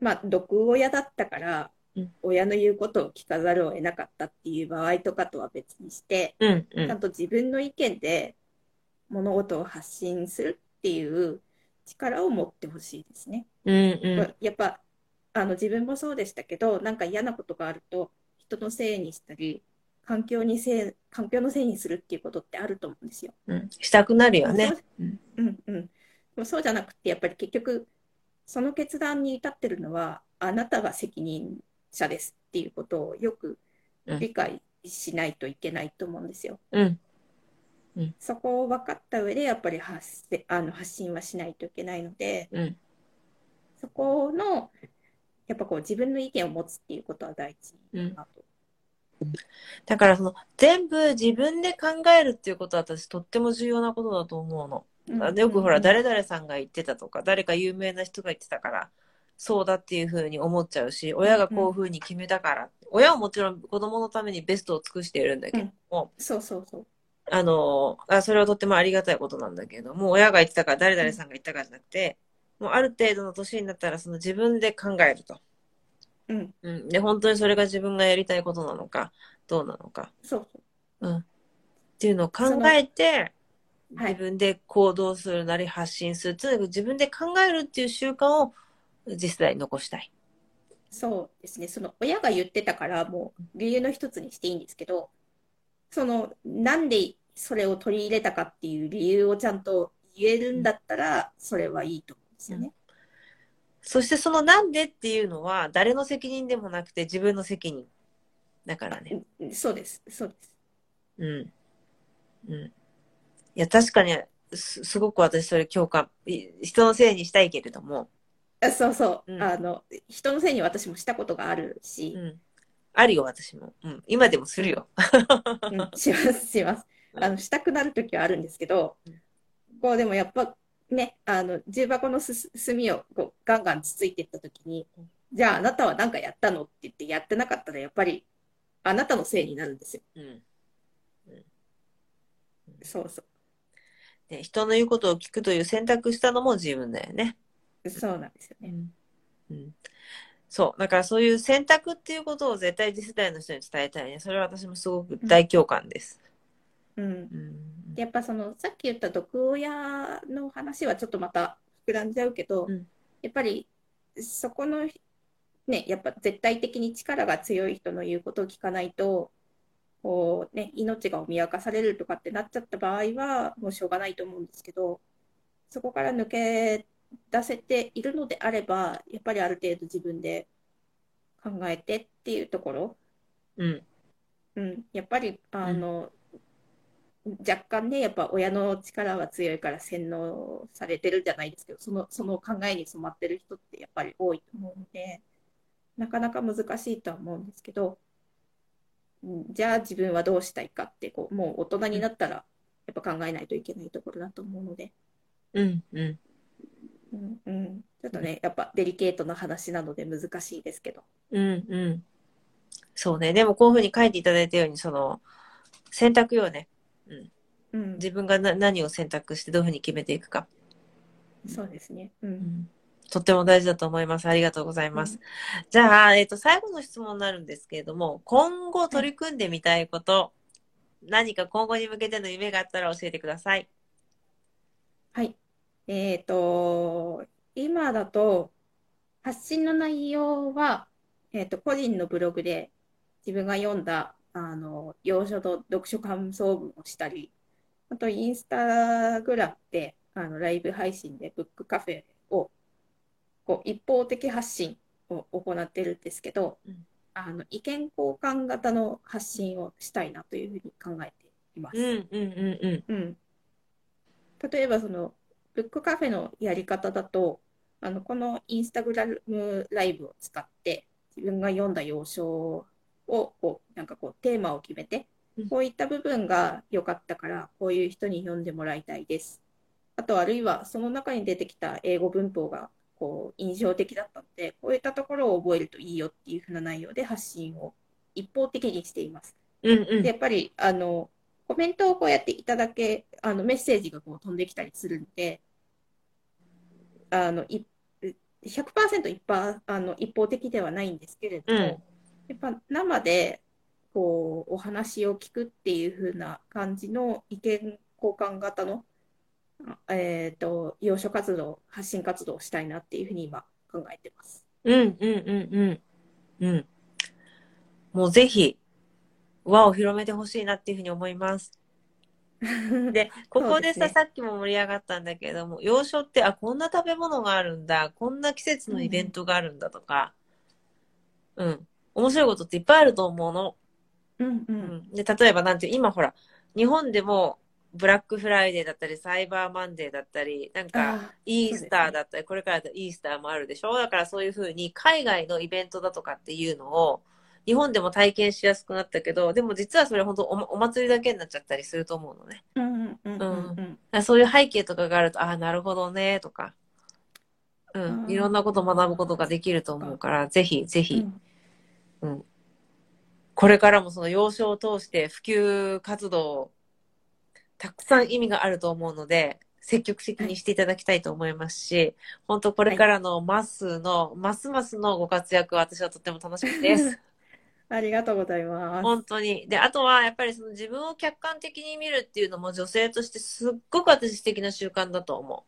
まあ毒親だったからうん。親の言うことを聞かざるを得なかったっていう場合とかとは別にしてうんうん。ちゃんと自分の意見で物事を発信するっていう力を持ってほしいですね。うんうん。やっぱあの自分もそうでしたけどなんか嫌なことがあると人のせいにしたり環境にせい環境のせいにするっていうことってあると思うんですよ。うん。したくなるよね。そう。うん。うん、でもそうじゃなくてやっぱり結局その決断に至ってるのはあなたが責任者ですっていうことをよく理解しないといけないと思うんですよ。うん。そこを分かった上でやっぱり発せあの発信はしないといけないのでうん。そこのやっぱこう自分の意見を持つっていうことは大事だなとだからその全部自分で考えるっていうことは私とっても重要なことだと思うの。うんよくほら、うん誰々さんが言ってたとか、誰か有名な人が言ってたから、そうだっていうふうに思っちゃうし、親がこういうふうに決めたから、親はもちろん子供のためにベストを尽くしているんだけども、そうそうそう。あのあ、それはとってもありがたいことなんだけども、親が言ってたから、誰々さんが言ったからじゃなくて、もうある程度の年になったら、その自分で考えると。うん、うん。で、本当にそれが自分がやりたいことなのか、どうなのか。そうそう。うん。っていうのを考えて、はい自分で行動するなり発信するとにかく自分で考えるっていう習慣を実際に残したい。そうですね。その親が言ってたから、もう理由の一つにしていいんですけど、その、なんでそれを取り入れたかっていう理由をちゃんと言えるんだったら、それはいいとですよね。そしてそのなんでっていうのは誰の責任でもなくて自分の責任。だからね。うんそうです。そうです。うん。うん。いや、確かにす、すごく私それ共感。い人のせいにしたいけれども、あそうそう。うんあの、人のせいに私もしたことがあるしう、ん。あるよ、私も。うん。今でもするよ。うん、します、します。あの、したくなるときはあるんですけどうん、こう、でもやっぱ、ね、あの、重箱のすす炭をこうガンガンつついていったときにうん、じゃああなたは何かやったのって言ってやってなかったら、やっぱり、あなたのせいになるんですよ。うん。そうそね、人の言うことを聞くという選択したのも自分だよね。う。そうなんですよね。うん。そう。だからそういう選択っていうことを絶対次世代の人に伝えたいね。それは私もすごく大共感です。うん。うん。でやっぱその、さっき言った毒親の話はちょっとまた膨らんじゃうけど、うんやっぱり、そこの、ね、やっぱ絶対的に力が強い人の言うことを聞かないと、こうね、命が脅かされるとかってなっちゃった場合は、もうしょうがないと思うんですけど、そこから抜け出せているのであれば、やっぱりある程度自分で考えてっていうところ、うん。うん、やっぱり、あの、若干ね、やっぱ親の力は強いから洗脳されてるじゃないですけど、その、その考えに染まってる人ってやっぱり多いと思うので、なかなか難しいとは思うんですけど、うんじゃあ自分はどうしたいかって、こう、もう大人になったら、やっぱ考えないといけないところだと思うので、うん。うん。うん、うん、ちょっとね、やっぱデリケートな話なので難しいですけど、うん。うん。そうね。でもこういうふうに書いていただいたように、その、選択よね。うん、自分がな何を選択してどういうふうに決めていくか。そうですね。うん、とっても大事だと思います。ありがとうございます。じゃあ、えっ、と、最後の質問になるんですけれども、今後取り組んでみたいこと、何か今後に向けての夢があったら教えてください。はい。えっと、今だと、発信の内容は、えっと、個人のブログで自分が読んだ、あの、要所の読書感想文をしたり、あと、インスタグラムで、あの、ライブ配信でブックカフェを、こう、一方的発信を行ってるんですけどうん、あの、意見交換型の発信をしたいなというふうに考えています。うん、うん、うん、うん。例えばそのブックカフェのやり方だと、あのこのインスタグラムライブを使って自分が読んだ要所をこうなんかこうテーマを決めてうん、こういった部分が良かったからこういう人に読んでもらいたいです。あとあるいはその中に出てきた英語文法がこう印象的だったので、こういったところを覚えるといいよっていうふうな内容で発信を一方的にしています。うん。うん、うんで、やっぱり、あの、コメントをこうやっていただけ、あの、メッセージがこう飛んできたりするので、あの、い100%一般、あの、一方的ではないんですけれども、うんやっぱ生で、こう、お話を聞くっていう風な感じの意見交換型の、あえっと、要所活動、発信活動をしたいなっていうふうに今考えてます。うん、うん、うん、うん。うん。もうぜひ、輪を広めてほしいなっていうふうに思います。*laughs* で、ここでさ、ねさっきも盛り上がったんだけれども、洋書って、あ、こんな食べ物があるんだ、こんな季節のイベントがあるんだとか、うん。面白いことっていっぱいあると思うの。うんう。うんん。で、例えばなんていう、今ほら、日本でも、ブラックフライデーだったり、サイバーマンデーだったり、なんか、あイースターだったり、これからイースターもあるでしょ？だからそういうふうに海外のイベントだとかっていうのを日本でも体験しやすくなったけど、でも実はそれ本当おお祭りだけになっちゃったりすると思うのね。うんうんうんうんだからそういう背景とかがあると、ああ、なるほどね、とか、ううんん、いろんなことを学ぶことができると思うから、ぜひぜひ、うん、これからもその幼少を通して普及活動、たくさん意味があると思うので、積極的にしていただきたいと思いますし、本当これからのマスの、ますますのご活躍は私はとっても楽しみです。*laughs* ありがとうございます。本当に。で、あとはやっぱりその自分を客観的に見るっていうのも女性としてすっごく私素敵な習慣だと思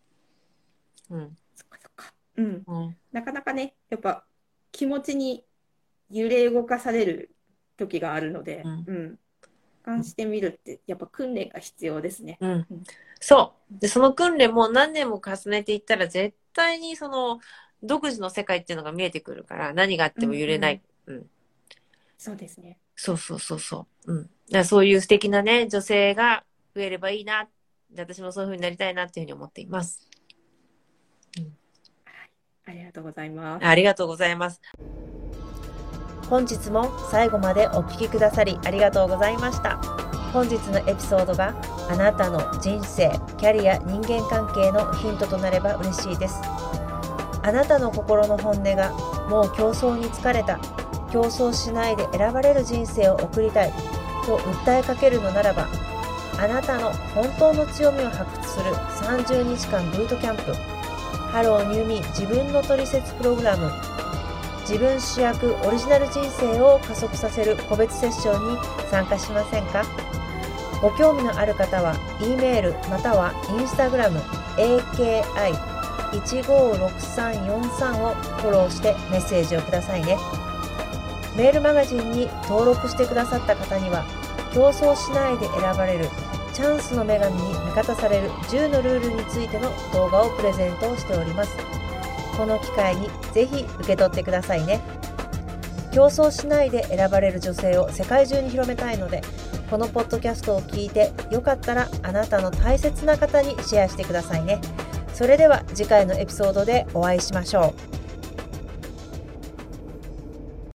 う。うん。そっかそっか。うん。うん。なかなかね、やっぱ気持ちに揺れ動かされる時があるので、うんうん。俯瞰してみるって、やっぱ訓練が必要ですね。うん。そう。で、その訓練も何年も重ねていったら絶対にその独自の世界っていうのが見えてくるから、何があっても揺れない。うんそうですね。そうそうそうそう。うん。だそういう素敵なね、女性が増えればいいな。で私もそういう風になりたいなっていうふうに思っています。ありがとうございます。ありがとうございます。本日も最後までお聞きくださりありがとうございました。本日のエピソードがあなたの人生、キャリア、人間関係のヒントとなれば嬉しいです。あなたの心の本音がもう競争に疲れた、競争しないで選ばれる人生を送りたいと訴えかけるのならば、あなたの本当の強みを発掘する30日間ブートキャンプ、 Hello New Me 自分のトリセツプログラム自分主役オリジナル人生を加速させる個別セッションに参加しませんか？ご興味のある方は E メールまたは Instagram AKI156343 をフォローしてメッセージをくださいね。メールマガジンに登録してくださった方には競争しないで選ばれるチャンスの女神に味方される10のルールについての動画をプレゼントをしております。この機会にぜひ受け取ってくださいね。競争しないで選ばれる女性を世界中に広めたいのでこのポッドキャストを聞いてよかったらあなたの大切な方にシェアしてくださいね。それでは次回のエピソードでお会いしましょう。